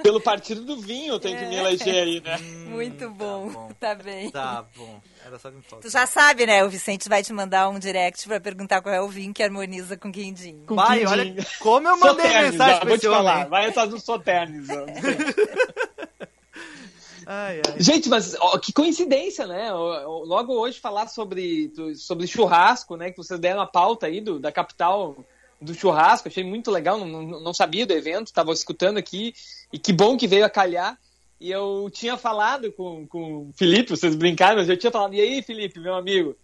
S12: Pelo partido do vinho, eu tenho que me eleger aí, né?
S1: Muito bom.
S3: bom.
S1: Tá bem.
S3: Tá bom. Era só que me falta.
S1: Tu já sabe, né? O Vicente vai te mandar um direct pra perguntar qual é o vinho que harmoniza com quindim.
S12: Com
S3: Vai,
S12: quindim.
S3: olha como eu mandei
S12: Soternes,
S3: mensagem
S12: ó,
S3: pra
S12: vou te falar.
S3: homem.
S12: Vai atrás do Soternes. *laughs*
S3: Ai, ai.
S12: Gente, mas ó, que coincidência, né? Logo hoje falar sobre, sobre churrasco, né? Que vocês deram a pauta aí do, da capital do churrasco. Achei muito legal, não, não, sabia do evento, estava escutando aqui. E que bom que veio a calhar. E eu tinha falado com, com o Felipe, vocês brincaram, mas eu tinha falado, e aí, Felipe, meu amigo,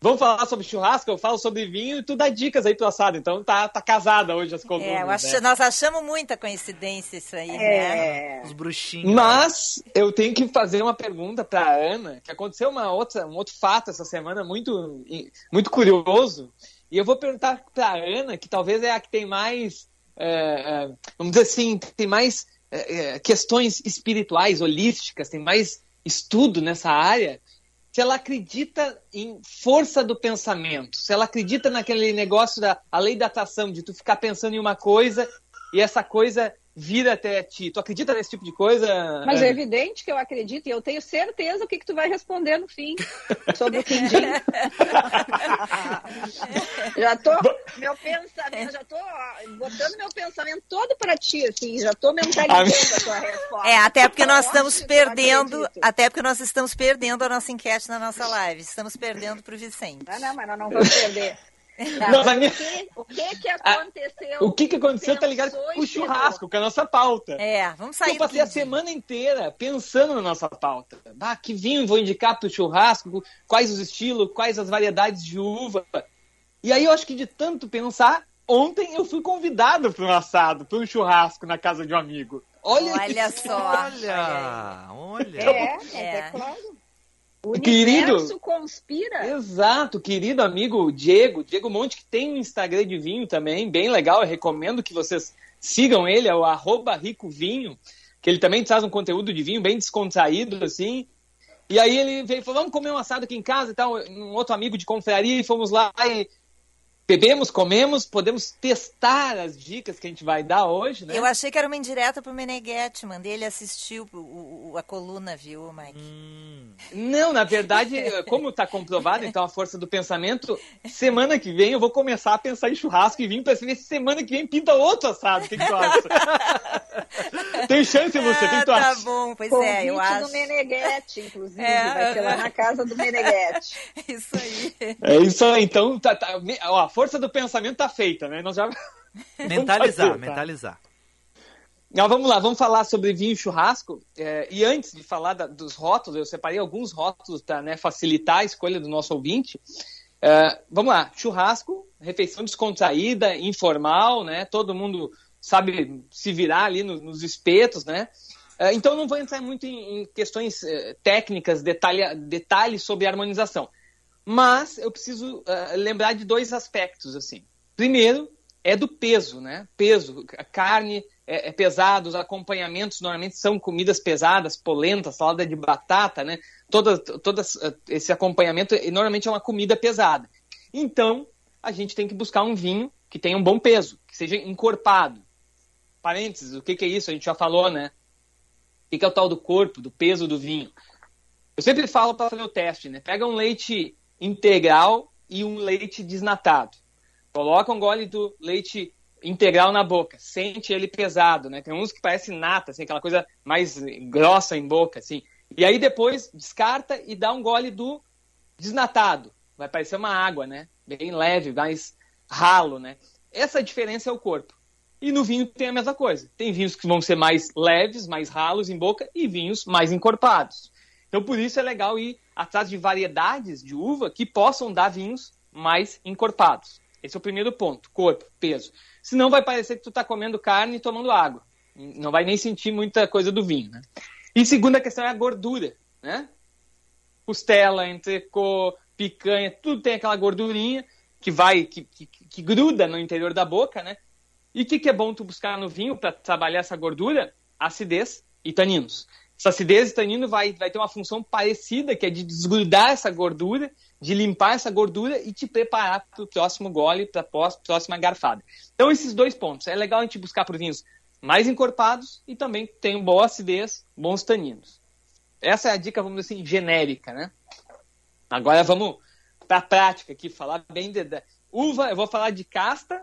S12: vamos falar sobre churrasco, eu falo sobre vinho e tu dá dicas aí pro assado. Então tá, tá casada hoje as colunas.
S1: É, eu acho-
S12: né?
S1: nós achamos muita coincidência isso aí, né?
S2: É.
S3: Os bruxinhos.
S12: Mas eu tenho que fazer uma pergunta para Ana, que aconteceu uma outra, um outro fato essa semana muito, muito curioso. E eu vou perguntar para Ana, que talvez é a que tem mais, é, é, vamos dizer assim, tem mais é, é, questões espirituais, holísticas, tem mais estudo nessa área. Se ela acredita em força do pensamento, se ela acredita naquele negócio da a lei da atração, de tu ficar pensando em uma coisa e essa coisa vira até ti. Tu acredita nesse tipo de coisa?
S2: Mas é evidente que eu acredito e eu tenho certeza o que, que tu vai responder no fim *laughs* sobre o quindim. *laughs* já tô, meu pensamento, já tô botando meu pensamento todo para ti, assim, já tô mentalizando a tua resposta.
S1: É, até porque nós estamos perdendo, até porque nós estamos perdendo a nossa enquete na nossa live. Estamos perdendo pro Vicente.
S2: Não, não, mas nós não vamos perder. Tá,
S12: Não,
S2: mas
S12: minha-
S2: o, que, o que que aconteceu?
S12: O que, que aconteceu, tá ligado? Com o churrasco, com a nossa pauta.
S1: É, vamos sair
S12: Eu passei a semana inteira pensando na nossa pauta. Ah, que vinho vou indicar pro churrasco, quais os estilos, quais as variedades de uva. E aí eu acho que de tanto pensar, ontem eu fui convidado para um assado, para um churrasco na casa de um amigo. Olha,
S1: Olha
S12: isso.
S1: só.
S3: Olha, olha.
S2: É, mas
S1: É.
S2: é claro. O
S12: Querido.
S2: conspira.
S12: Exato, querido amigo Diego, Diego Monte, que tem um Instagram de vinho também, bem legal, eu recomendo que vocês sigam ele, é o arroba Rico Vinho, que ele também traz um conteúdo de vinho bem descontraído, assim. E aí ele veio e falou, vamos comer um assado aqui em casa e tal, um outro amigo de confraria, e fomos lá e bebemos, comemos, podemos testar as dicas que a gente vai dar hoje, né?
S1: Eu achei que era uma indireta pro Meneghetti. Mandei ele assistir o- o- o- a coluna, viu, Mike?
S3: Hum.
S12: Não, na verdade, *laughs* como está comprovado, então, a força do pensamento, semana que vem eu vou começar a pensar em churrasco e vinho para ver se semana que vem pinta outro assado. O que, que tu acha? *laughs* Tem chance, Lúcia? O que
S1: Ah, tá
S12: acha?
S1: bom, pois
S2: Convite
S1: é, eu acho.
S2: do Meneghetti, inclusive.
S1: É,
S2: vai ser lá na casa do Meneghetti. *laughs*
S1: Isso aí.
S12: É isso aí, então, tá, tá- ó, a força do pensamento tá feita, né? Nós já... *laughs*
S3: Mentalizar,
S12: fazer, tá?
S3: mentalizar.
S12: Não, vamos lá, vamos falar sobre vinho e churrasco. É, e antes de falar da- dos rótulos, eu separei alguns rótulos para né, facilitar a escolha do nosso ouvinte. É, vamos lá, churrasco, refeição descontraída, informal, né? Todo mundo sabe se virar ali no- nos espetos, né? É, então não vou entrar muito em, em questões eh, técnicas, detalha, detalhes sobre harmonização. Mas eu preciso eh, lembrar de dois aspectos, assim. Primeiro, é do peso, né? Peso, a carne é, é pesada, os acompanhamentos normalmente são comidas pesadas, polenta, salada de batata, né? Toda, todo esse acompanhamento normalmente é uma comida pesada. Então, a gente tem que buscar um vinho que tenha um bom peso, que seja encorpado. Parênteses, o que, que é isso? A gente já falou, né? O que, que é o tal do corpo, do peso do vinho? Eu sempre falo para fazer o teste, né? Pega um leite integral e um leite desnatado. Coloca um gole do leite integral na boca, sente ele pesado, né? Tem uns que parecem nata, assim, aquela coisa mais grossa em boca, assim. E aí depois descarta e dá um gole do desnatado. Vai parecer uma água, né? Bem leve, mais ralo, né? Essa diferença é o corpo. E no vinho tem a mesma coisa. Tem vinhos que vão ser mais leves, mais ralos em boca e vinhos mais encorpados. Então por isso é legal ir atrás de variedades de uva que possam dar vinhos mais encorpados. Esse é o primeiro ponto, corpo, peso. Senão vai parecer que tu está comendo carne e tomando água. Não vai nem sentir muita coisa do vinho, né? E segunda questão é a gordura, né? Costela, entrecô, picanha, tudo tem aquela gordurinha que vai, que, que, que gruda no interior da boca, né? E o que, que é bom tu buscar no vinho para trabalhar essa gordura? Acidez e taninos. Essa acidez e tanino vai, vai ter uma função parecida, que é de desgrudar essa gordura, de limpar essa gordura e te preparar para o próximo gole, para a próxima garfada. Então, esses dois pontos. É legal a gente buscar por vinhos mais encorpados e também tem boa acidez, bons taninos. Essa é a dica, vamos dizer assim, genérica, né? Agora vamos para a prática aqui, falar bem de, uva. Eu vou falar de casta,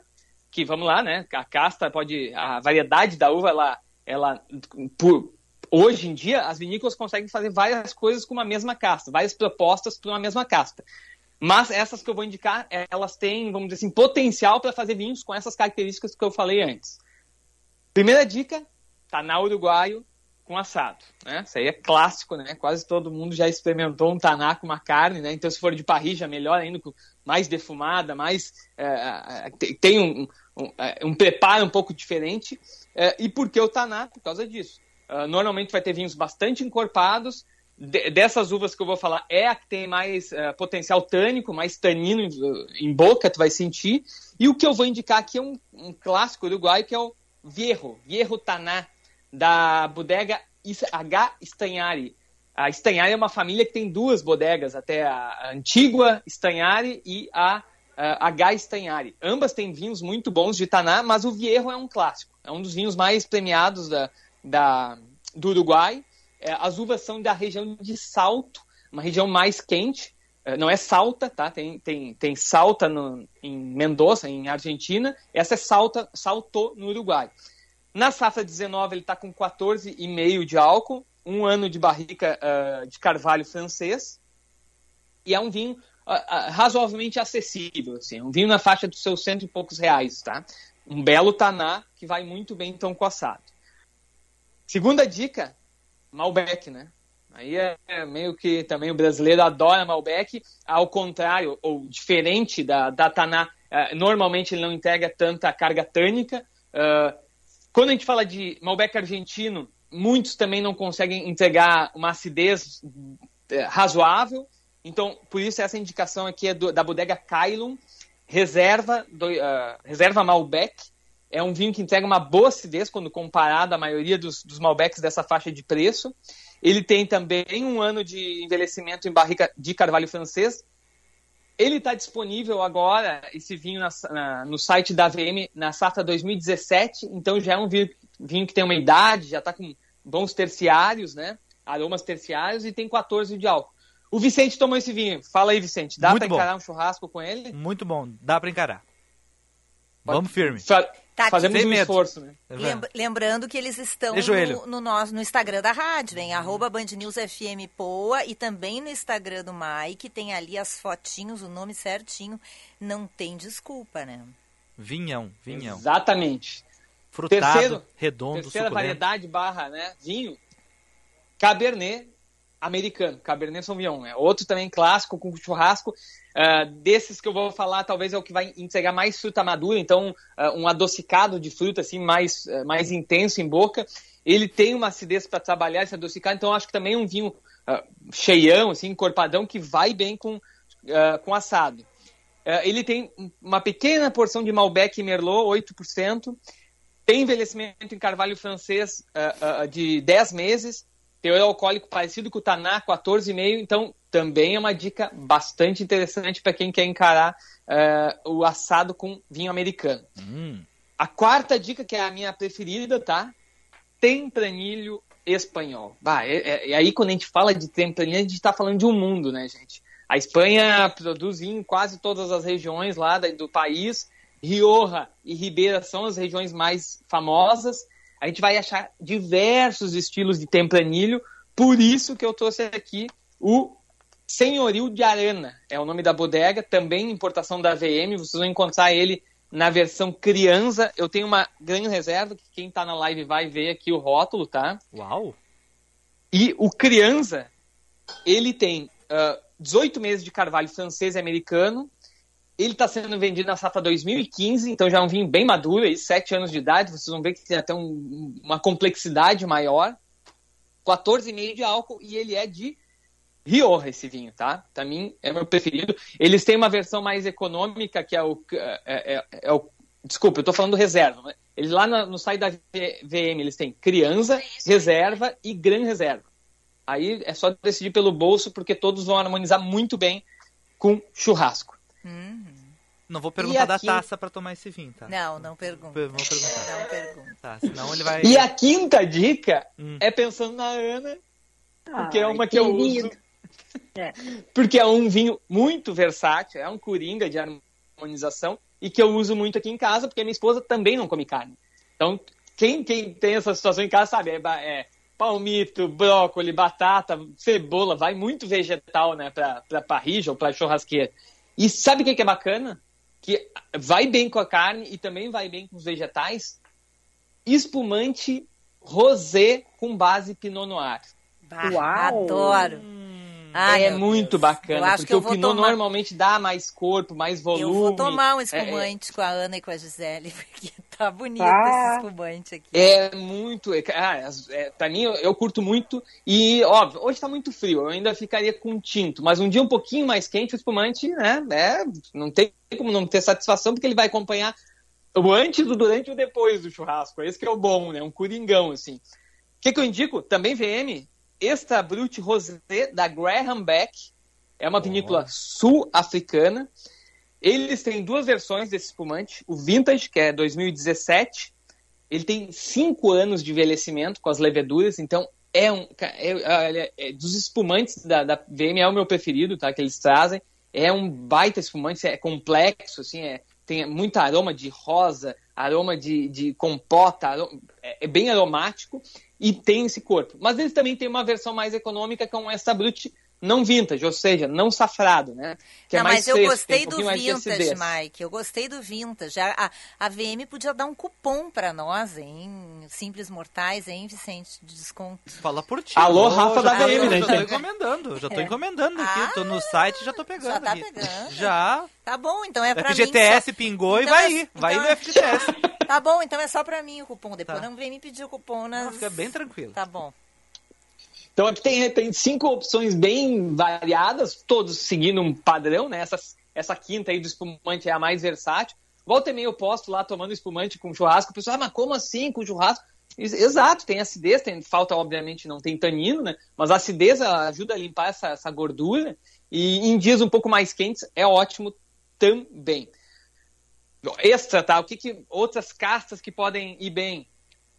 S12: que vamos lá, né? A casta pode, a variedade da uva, ela, ela por, hoje em dia as vinícolas conseguem fazer várias coisas com uma mesma casta, várias propostas para uma mesma casta. Mas essas que eu vou indicar, elas têm, vamos dizer assim, potencial para fazer vinhos com essas características que eu falei antes. Primeira dica, taná uruguaio com assado, né? Isso aí é clássico, né? Quase todo mundo já experimentou um taná com uma carne, né? Então se for de parrilla, melhor ainda, mais defumada, mais é, tem um, um, um, preparo um pouco diferente. É, e por que o taná? Por causa disso. Uh, normalmente vai ter vinhos bastante encorpados. De, dessas uvas que eu vou falar, é a que tem mais uh, potencial tânico, mais tanino em, em, boca, tu vai sentir. E o que eu vou indicar aqui é um, um clássico uruguaio, que é o Viejo, Viejo Taná, da bodega H. Stanhari. A Stanhari é uma família que tem duas bodegas, até a antiga Stanhari e a H. Stanhari. Ambas têm vinhos muito bons de Taná, mas o Viejo é um clássico. É um dos vinhos mais premiados da, da, do Uruguai. É, as uvas são da região de Salto, uma região mais quente. É, não é Salta, tá? Tem, tem, tem Salta no, em Mendoza, em Argentina. Essa é Salta, Salto no Uruguai. Na safra 19 ele está com 14,5 de álcool, um ano de barrica uh, de carvalho francês. E é um vinho uh, uh, razoavelmente acessível, assim. É um vinho na faixa dos seus cento e poucos reais, tá? Um belo taná que vai muito bem então com assado. Segunda dica, Malbec, né? Aí é, é meio que também o brasileiro adora Malbec, ao contrário, ou diferente da, da Taná, uh, normalmente ele não entrega tanta carga tânica. Uh, quando a gente fala de Malbec argentino, muitos também não conseguem entregar uma acidez uh, razoável. Então, por isso essa indicação aqui é do, da bodega Kailun, reserva, do, reserva Malbec. É um vinho que entrega uma boa acidez quando comparado à maioria dos, dos Malbecs dessa faixa de preço. Ele tem também um ano de envelhecimento em barrica de carvalho francês. Ele está disponível agora, esse vinho, na, na, no site da AVM, na safra 2017. Então já é um vinho, vinho que tem uma idade, já está com bons terciários, né? Aromas terciários e tem 14 de álcool. O Vicente tomou esse vinho. Fala aí, Vicente. Dá para encarar um churrasco com ele?
S3: Muito bom, dá para encarar. Vamos firme.
S12: Fa-
S1: Tá
S12: fazemos um
S3: medo.
S12: esforço, né?
S1: Lembra- lembrando que eles estão no, no nosso, no Instagram da rádio, hein? Arroba Band News FM Poa e também no Instagram do Mike, tem ali as fotinhos, o nome certinho. Não tem desculpa, né?
S3: Vinhão, vinhão.
S12: Exatamente.
S3: Frutado,
S12: Terceiro-
S3: redondo,
S12: Terceira
S3: suculento.
S12: variedade barra, né, vinho, Cabernet americano, Cabernet Sauvignon. É outro também clássico com churrasco. Ah, desses que eu vou falar, talvez é o que vai entregar mais fruta madura, então ah, um adocicado de fruta assim mais, ah, mais intenso em boca. Ele tem uma acidez para trabalhar esse adocicado, então acho que também é um vinho cheião, assim, encorpadão, que vai bem com, com assado. Ele tem uma pequena porção de Malbec e Merlot, 8%. Tem envelhecimento em carvalho francês de 10 meses. Teor alcoólico parecido com o Taná, 14,5. Então, também é uma dica bastante interessante para quem quer encarar ah, o assado com vinho americano.
S3: Hum,
S12: A quarta dica, que é a minha preferida, tá? Tempranilho espanhol. Bah, é, é- e aí, quando a gente fala de tempranilho, a gente está falando de um mundo, né, gente? A Espanha produz vinho em quase todas as regiões lá do país. Rioja e Ribeira são as regiões mais famosas. A gente vai achar diversos estilos de tempranilho. Por isso que eu trouxe aqui o Senhoril de Arana. É o nome da bodega, também importação da VM. Vocês vão encontrar ele na versão criança. Eu tenho uma grande reserva, que quem tá na live vai ver aqui o rótulo, tá?
S3: Uau!
S12: E o criança, ele tem ah, 18 meses de carvalho francês e americano. Ele está sendo vendido na safra 2015, então já é um vinho bem maduro, aí, 7 anos de idade. Vocês vão ver que tem até um- uma complexidade maior. 14,5 de álcool e ele é de Rioja, esse vinho, tá? Pra mim é meu preferido. Eles têm uma versão mais econômica, que é o. É, é- é o desculpa, eu tô falando reserva. né? Eles lá na- no site da VM eles têm criança, reserva e gran reserva. Aí é só decidir pelo bolso, porque todos vão harmonizar muito bem com churrasco.
S3: Não vou perguntar
S12: aqui-
S3: da taça pra tomar esse vinho, tá?
S1: Não, não pergunta.
S3: Vou perguntar.
S1: Não pergunta.
S3: Tá, senão ele vai...
S12: E a quinta dica
S3: Hum.
S12: é pensando na Ana, porque é
S2: Ai,
S12: uma que eu
S2: querido.
S12: uso.
S2: É.
S12: Porque é um vinho muito versátil, é um coringa de harmonização e que eu uso muito aqui em casa, porque minha esposa também não come carne. Então, quem, quem tem essa situação em casa sabe, é, é palmito, brócolis, batata, cebola, vai muito vegetal, né, pra, pra parrija ou pra churrasqueira. E sabe o que, que é bacana? Que vai bem com a carne e também vai bem com os vegetais. Espumante rosé com base Pinot Noir.
S1: Bah,
S2: Uau!
S1: Adoro. Ai,
S12: é muito
S1: Deus.
S12: bacana,
S1: Eu acho que
S12: porque o Pinot
S1: tomar-
S12: normalmente dá mais corpo, mais volume.
S1: Eu vou tomar um
S12: É-
S1: espumante com a Ana e com a Gisele, *laughs* porque *laughs* tá bonito
S2: Ah.
S1: esse espumante aqui.
S12: É, muito. É, ah, é, pra mim, eu, curto muito. E, óbvio, hoje tá muito frio, eu ainda ficaria com tinto. Mas um dia um pouquinho mais quente, o espumante, né? É, não tem como não ter satisfação, porque ele vai acompanhar o antes, o durante e o depois do churrasco. Esse que é o bom, né? Um coringão, assim. O que, que eu indico? Também VM, Extra Brut Rosé da Graham Beck. É uma vinícola sul-africana. Eles têm duas versões desse espumante. O Vintage, que é 2017. Ele tem cinco anos de envelhecimento com as leveduras, então é um. é- é- é- dos espumantes da, da VM é o meu preferido, tá? Que eles trazem. É um baita espumante, é complexo, assim, é, tem muito aroma de rosa, aroma de, de compota, aroma- é, é bem aromático e tem esse corpo. Mas eles também têm uma versão mais econômica com essa Brut não vintage, ou seja, não safrado, né? Que
S1: não,
S12: é mais
S1: mas eu
S12: fresco,
S1: gostei
S12: um
S1: do vintage. Mike. Eu gostei do vintage. A, a, a VM podia dar um cupom pra nós, hein? Simples Mortais, hein, Vicente? De desconto.
S3: Fala por ti.
S12: Alô, Rafa
S3: já
S12: da VM, né?
S3: Já tô encomendando, já tô
S1: É.
S3: encomendando aqui. Tô no site e já tô pegando
S1: Já tá
S3: aqui.
S1: pegando.
S3: Já.
S1: Tá bom, então é
S3: O
S1: pra mim.
S3: FGTS pingou e
S1: Então
S3: vai
S1: é-
S3: ir. Vai
S1: então
S3: no
S1: é-
S3: FGTS. *laughs*
S1: Tá bom, então é só pra mim o cupom. Depois
S3: Tá.
S1: não vem me pedir o cupom nas...
S3: Fica bem tranquilo.
S1: Tá bom.
S12: Então aqui tem, cinco opções bem variadas, todos seguindo um padrão, né? Essa, essa quinta aí do espumante é a mais versátil. Volta e meia eu posto lá tomando espumante com churrasco. O pessoal, ah, mas como assim com churrasco? Ex- Exato, tem acidez, tem falta, obviamente, não tem tanino, né? Mas a acidez ajuda a limpar essa, essa gordura. E em dias um pouco mais quentes é ótimo também. Extra, tá? O que, que outras castas que podem ir bem?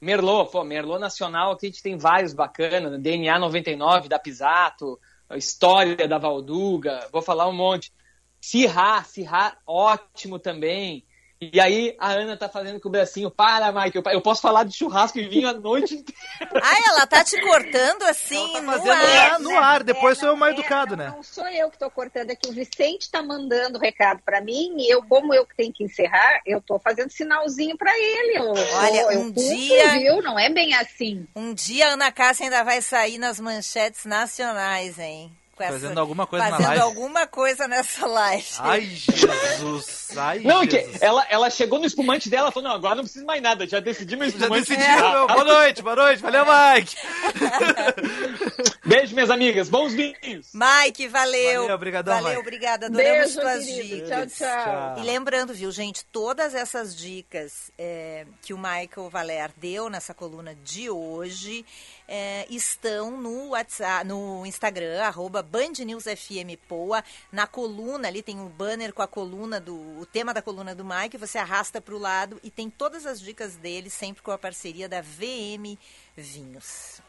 S12: Merlot, pô, Merlot Nacional, aqui a gente tem vários bacanas, DNA 99 da Pisato, História da Valduga, vou falar um monte. Sirá, Sirá, ótimo também. E aí a Ana tá fazendo com o bracinho, para, Mike, eu, eu posso falar de churrasco e vinho a noite inteira.
S1: Ai, ela tá te cortando assim no
S3: Fazendo
S1: ar.
S3: no ar, depois
S2: É,
S3: sou eu mais
S2: é,
S3: educado,
S2: não,
S3: né?
S2: Não sou eu que estou cortando, é que o Vicente está mandando recado para mim e eu, como eu que tenho que encerrar, eu estou fazendo sinalzinho para ele. Eu,
S1: Olha,
S2: eu, eu
S1: um
S2: cumpro,
S1: dia-
S2: viu? Não é bem assim.
S1: Um dia a Ana Cássia ainda vai sair nas manchetes nacionais, hein? Com
S3: Fazendo alguma coisa na
S1: fazendo
S3: live.
S1: alguma coisa nessa live.
S3: Ai, Jesus. Ai,
S12: Não, é que
S3: Jesus.
S12: ela, ela chegou no espumante dela e falou, não, agora não preciso mais nada, já decidi meu
S3: Já
S12: espumante.
S3: decidi, meu. Boa noite, boa noite. Valeu, Mike. *laughs*
S12: Beijo, minhas amigas, bons vinhos.
S1: Mike, valeu.
S3: Valeu, obrigadão,
S1: Valeu,
S3: Mike.
S1: obrigada. Adoramos
S2: Beijo,
S1: tuas
S2: querido.
S1: dicas.
S2: Tchau, tchau.
S1: E lembrando, viu, gente, todas essas dicas é, que o Michael Valer deu nessa coluna de hoje é, estão no WhatsApp, no Instagram, arroba Band News FM Poa. Na coluna ali tem um banner com a coluna do. o tema da coluna do Mike, você arrasta para o lado e tem todas as dicas dele, sempre com a parceria da VM Vinhos.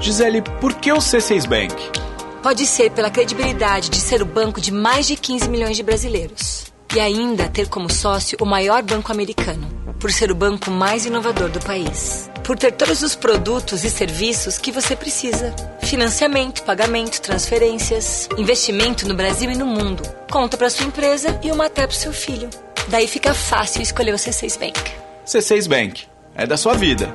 S13: Gisele, por que o C6 Bank?
S14: Pode ser pela credibilidade de ser o banco de mais de 15 milhões de brasileiros. E ainda ter como sócio o maior banco americano, por ser o banco mais inovador do país. Por ter todos os produtos e serviços que você precisa: financiamento, pagamento, transferências, investimento no Brasil e no mundo, conta para sua empresa e uma até para seu filho. Daí fica fácil escolher o C6 Bank.
S13: C6 Bank. É da sua vida.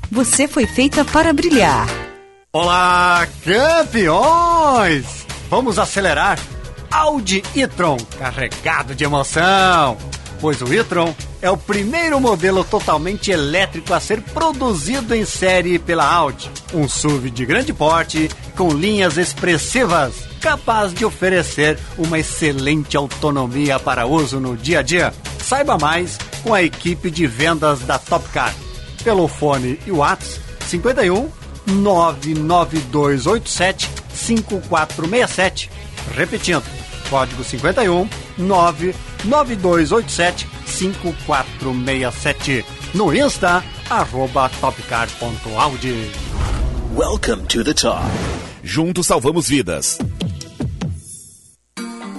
S8: você foi feita para brilhar.
S15: Olá, campeões! Vamos acelerar? Audi e-tron, carregado de emoção! Pois o e-tron é o primeiro modelo totalmente elétrico a ser produzido em série pela Audi. Um SUV de grande porte, com linhas expressivas, capaz de oferecer uma excelente autonomia para uso no dia a dia. Saiba mais com a equipe de vendas da Top Car. Pelo fone e WhatsApp 51 99287 5467. Repetindo, código 51 99287 5467. No Insta, arroba topcar.audi.
S16: Welcome to the top. Juntos salvamos vidas.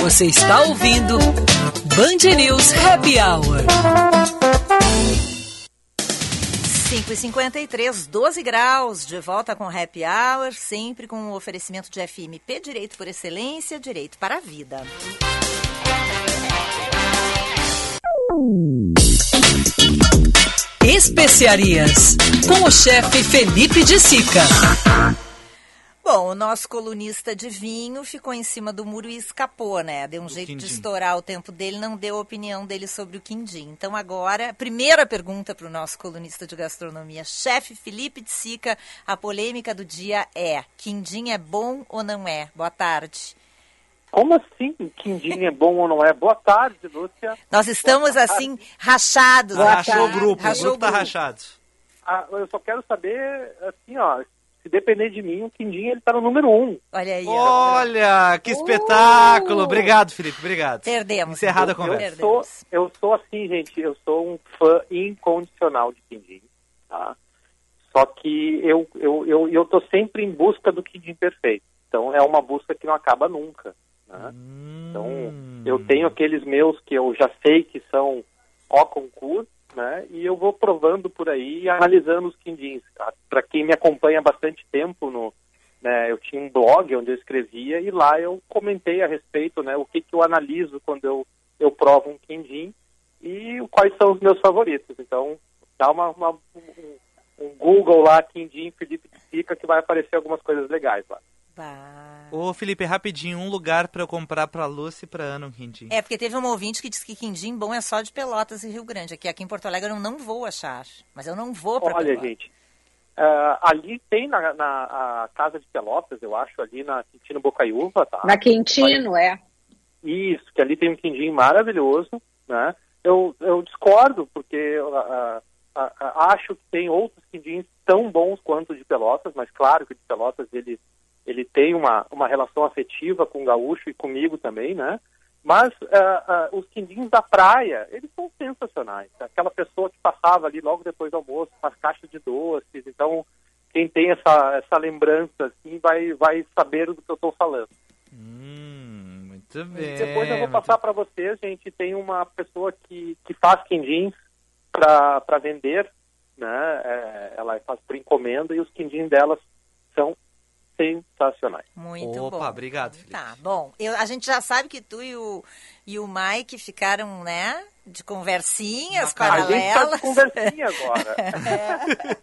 S10: Você está ouvindo Band News Happy Hour.
S1: 5 e 53 12 graus, de volta com Happy Hour, sempre com o oferecimento de FMP Direito por Excelência, Direito para a Vida.
S10: Especiarias, com o chefe Felipe de Sica.
S1: Bom, o nosso colunista de vinho ficou em cima do muro e escapou, né? Deu um jeito de
S3: quindim.
S1: estourar o tempo dele, não deu a opinião dele sobre o quindim. Então agora, primeira pergunta para o nosso colunista de gastronomia, chefe Felipe de Sica, a polêmica do dia é, quindim é bom ou não é? Boa tarde.
S17: Como assim? Quindim é bom ou não é? Boa tarde, Lúcia.
S1: Nós estamos assim, rachados.
S3: Rachou o grupo, o
S1: Rachou
S3: grupo tá rachado.
S17: Ah, eu só quero saber, assim, ó, se depender de mim, o Quindim ele tá no número um.
S1: Olha aí. ó.
S3: Olha, que espetáculo. Obrigado, Felipe, obrigado.
S1: Perdemos.
S3: Encerrada a
S17: Eu
S3: conversa.
S17: sou, eu sou assim, gente, eu sou um fã incondicional de Quindim, tá? Só que eu, eu, eu, eu tô sempre em busca do Quindim perfeito. Então é uma busca que não acaba nunca, né? Então eu tenho aqueles meus que eu já sei que são ó concurso, né? E eu vou provando por aí e analisando os quindins. Para quem me acompanha há bastante tempo no, né, eu tinha um blog onde eu escrevia e lá eu comentei a respeito, né, o que, que eu analiso quando eu, eu provo um quindim e quais são os meus favoritos. Então, dá uma, uma- um, um Google lá, quindim Felipe Pica, que vai aparecer algumas coisas legais lá.
S3: Ô, Felipe, rapidinho, um lugar pra eu comprar pra Lúcia e pra Ana um quindim.
S1: É, porque teve um ouvinte que disse que quindim bom é só de Pelotas e Rio Grande. Aqui, aqui em Porto Alegre eu não vou achar. Mas eu não vou pra
S17: Olha,
S1: Pelotas.
S17: gente, ah, ali tem na, na a Casa de Pelotas, eu acho, ali na Quintino Bocaiúva, tá?
S2: Na Quintino, é.
S17: Isso, que ali tem um quindim maravilhoso, né? Eu, eu discordo, porque ah, ah, acho que tem outros quindins tão bons quanto o de Pelotas, mas claro que o de Pelotas ele, ele tem uma, uma relação afetiva com o gaúcho e comigo também, né? Mas ah, ah, os quindins da praia, eles são sensacionais. Aquela pessoa que passava ali logo depois do almoço com as caixas de doces, então quem tem essa, essa lembrança assim vai, vai saber do que eu estou falando.
S3: Muito bem.
S17: Depois eu vou passar para vocês, gente. Tem uma pessoa que, que faz quindins para vender, né? É, ela faz por encomenda e os quindins delas são sensacionais.
S1: Muito
S3: Opa,
S1: bom.
S3: obrigado, Felipe.
S1: Tá, bom. Eu- a gente já sabe que tu e o, e o Mike ficaram, né, de conversinhas
S17: A gente tá de
S1: paralelas.
S17: conversinha agora. *laughs*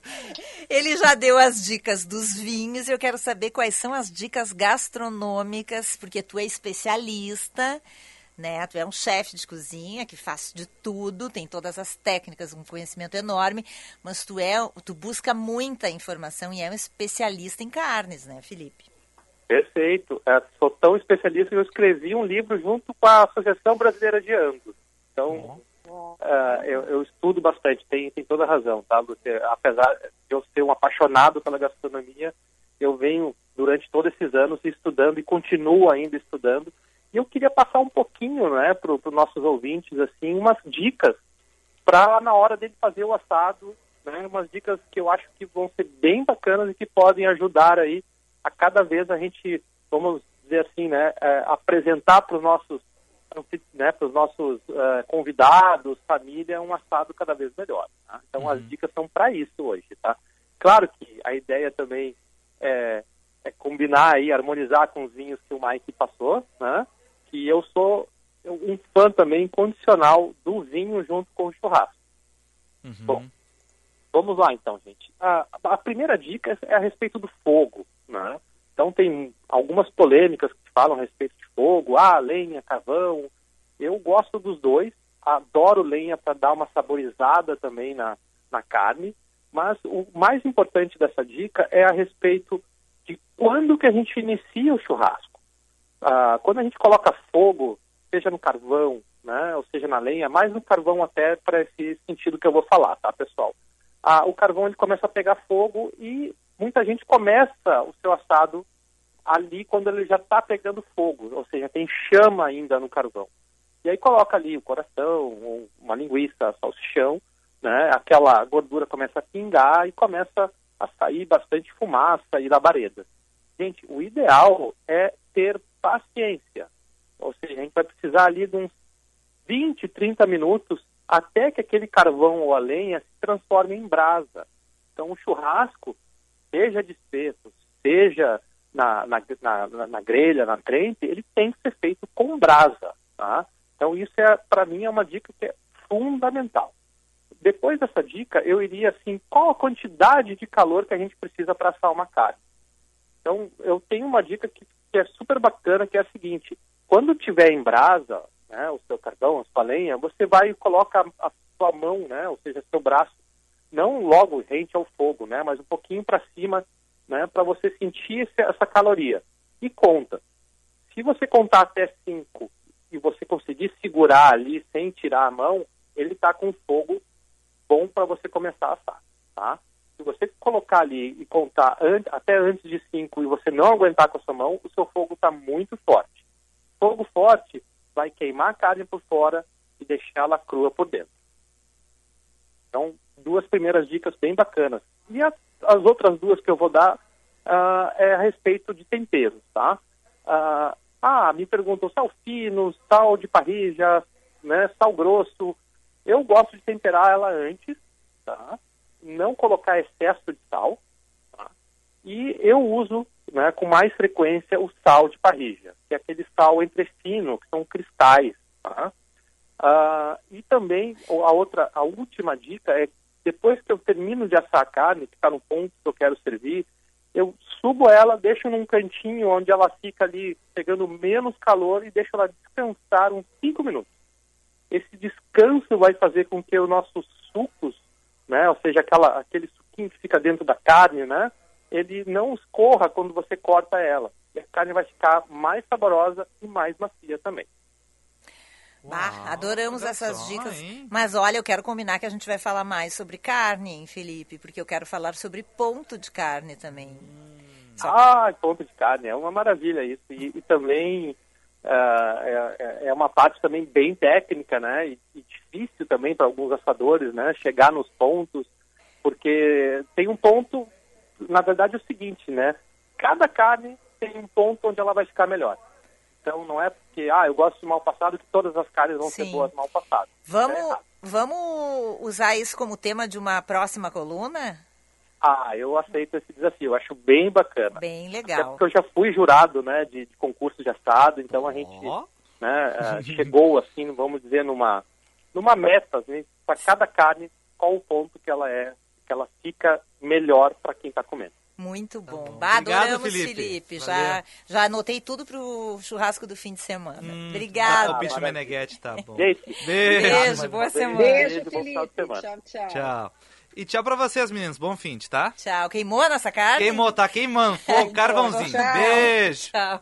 S1: Ele já deu as dicas dos vinhos. Eu quero saber quais são as dicas gastronômicas, porque tu é especialista, né? Tu é um chefe de cozinha que faz de tudo, tem todas as técnicas, um conhecimento enorme, mas tu é, tu busca muita informação e é um especialista em carnes, né, Felipe?
S17: Perfeito. É, sou tão especialista que eu escrevi um livro junto com a Associação Brasileira de Angus. Então, é, eu, eu estudo bastante, tem, tem toda a razão, tá? Você, apesar de eu ser um apaixonado pela gastronomia, eu venho durante todos esses anos estudando e continuo ainda estudando. E eu queria passar um pouquinho, né, para os nossos ouvintes, assim, umas dicas para na hora dele fazer o assado, né, umas dicas que eu acho que vão ser bem bacanas e que podem ajudar aí a cada vez a gente, vamos dizer assim, né, é, apresentar para os nossos, né, para os nossos é, convidados, família, um assado cada vez melhor. tá? Então as dicas são para isso hoje, tá? Claro que a ideia também é, é combinar e harmonizar com os vinhos que o Mike passou, né? Que eu sou um fã também incondicional do vinho junto com o churrasco. Bom, vamos lá então, gente. A, a primeira dica é a respeito do fogo, né? Então tem algumas polêmicas que falam a respeito de fogo, ah, lenha, carvão. Eu gosto dos dois, adoro lenha para dar uma saborizada também na, na carne, mas o mais importante dessa dica é a respeito de quando que a gente inicia o churrasco. Ah, quando a gente coloca fogo, seja no carvão, né, ou seja na lenha, mais no carvão até para esse sentido que eu vou falar, tá, pessoal? Ah, o carvão ele começa a pegar fogo e muita gente começa o seu assado ali quando ele já está pegando fogo, ou seja, tem chama ainda no carvão. E aí coloca ali o coração, uma linguiça, salsichão, né? Aquela gordura começa a pingar e começa a sair bastante fumaça e labareda. Gente, o ideal é ter paciência. Ou seja, a gente vai precisar ali de uns 20, 30 minutos até que aquele carvão ou a lenha se transforme em brasa. Então, o churrasco, seja de espeto, seja na, na, na, na grelha, na trempe, ele tem que ser feito com brasa. Tá? Então, isso, é para mim, é uma dica que é fundamental. Depois dessa dica, eu iria assim, qual a quantidade de calor que a gente precisa para assar uma carne? Então, eu tenho uma dica que, que é super bacana, que é a seguinte, quando tiver em brasa, né, o seu carvão, a sua lenha, você vai e coloca a, a sua mão, né, ou seja, seu braço, não logo rente ao fogo, né, mas um pouquinho para cima, né, para você sentir esse, essa caloria. E conta. Se você contar até cinco e você conseguir segurar ali sem tirar a mão, ele está com fogo bom para você começar a assar, tá? Se você colocar ali e contar an até antes de cinco e você não aguentar com a sua mão, o seu fogo está muito forte. Fogo forte vai queimar a carne por fora e deixá-la crua por dentro. Então, duas primeiras dicas bem bacanas. E as, as outras duas que eu vou dar ah, é a respeito de temperos, tá? Ah, ah, me perguntam sal fino, sal de parrilla, né, sal grosso. Eu gosto de temperar ela antes, tá? Não colocar excesso de sal, tá? E eu uso, né, com mais frequência o sal de parrilla, que é aquele sal entre fino, que são cristais, tá? Ah, e também a outra, a última dica é depois que eu termino de assar a carne, que está no ponto que eu quero servir, eu subo ela, deixo num cantinho onde ela fica ali pegando menos calor e deixo ela descansar uns 5 minutos. Esse descanso vai fazer com que os nossos sucos, né, ou seja, aquela, aquele suquinho que fica dentro da carne, né, ele não escorra quando você corta ela. E a carne vai ficar mais saborosa e mais macia também.
S1: Bah, adoramos essas
S3: só,
S1: dicas.
S3: hein?
S1: Mas olha, eu quero combinar que a gente vai falar mais sobre carne, hein, Felipe? Porque eu quero falar sobre ponto de carne também.
S17: Ah, ponto de carne, é uma maravilha isso. E, e também é, é- é uma parte também bem técnica, né? E, e difícil também para alguns assadores, né? Chegar nos pontos, porque tem um ponto, na verdade é o seguinte, né? Cada carne tem um ponto onde ela vai ficar melhor. Então não é porque, ah, eu gosto de mal passado que todas as carnes vão ser
S1: Sim.
S17: boas mal passado.
S1: Vamos, vamos usar isso como tema de uma próxima coluna?
S17: Ah, eu aceito esse desafio, acho bem bacana.
S1: Bem
S17: Até
S1: legal.
S17: porque eu já fui jurado, né, de, de concurso de assado, então a gente né, eh, *laughs* chegou, assim, vamos dizer, numa, numa meta, assim, para cada carne, qual o ponto que ela é, que ela fica melhor para quem está comendo.
S1: Muito bom. Bah,
S3: Obrigado,
S1: adoramos,
S3: Felipe.
S1: Felipe. Já, já anotei tudo pro churrasco do fim de semana.
S3: Hum,
S1: Obrigada.
S3: O Pitch Meneghetti tá bom.
S17: Gente,
S3: Beijo.
S1: Beijo, boa semana.
S2: Beijo,
S17: bom final de
S2: Felipe. Tchau, tchau.
S3: Tchau. E tchau pra vocês, meninos. Bom fim de, tá?
S1: Tchau. Queimou a nossa carne?
S3: Queimou, tá queimando. Fogo, carvãozinho.
S1: Tchau.
S3: Beijo.
S1: Tchau.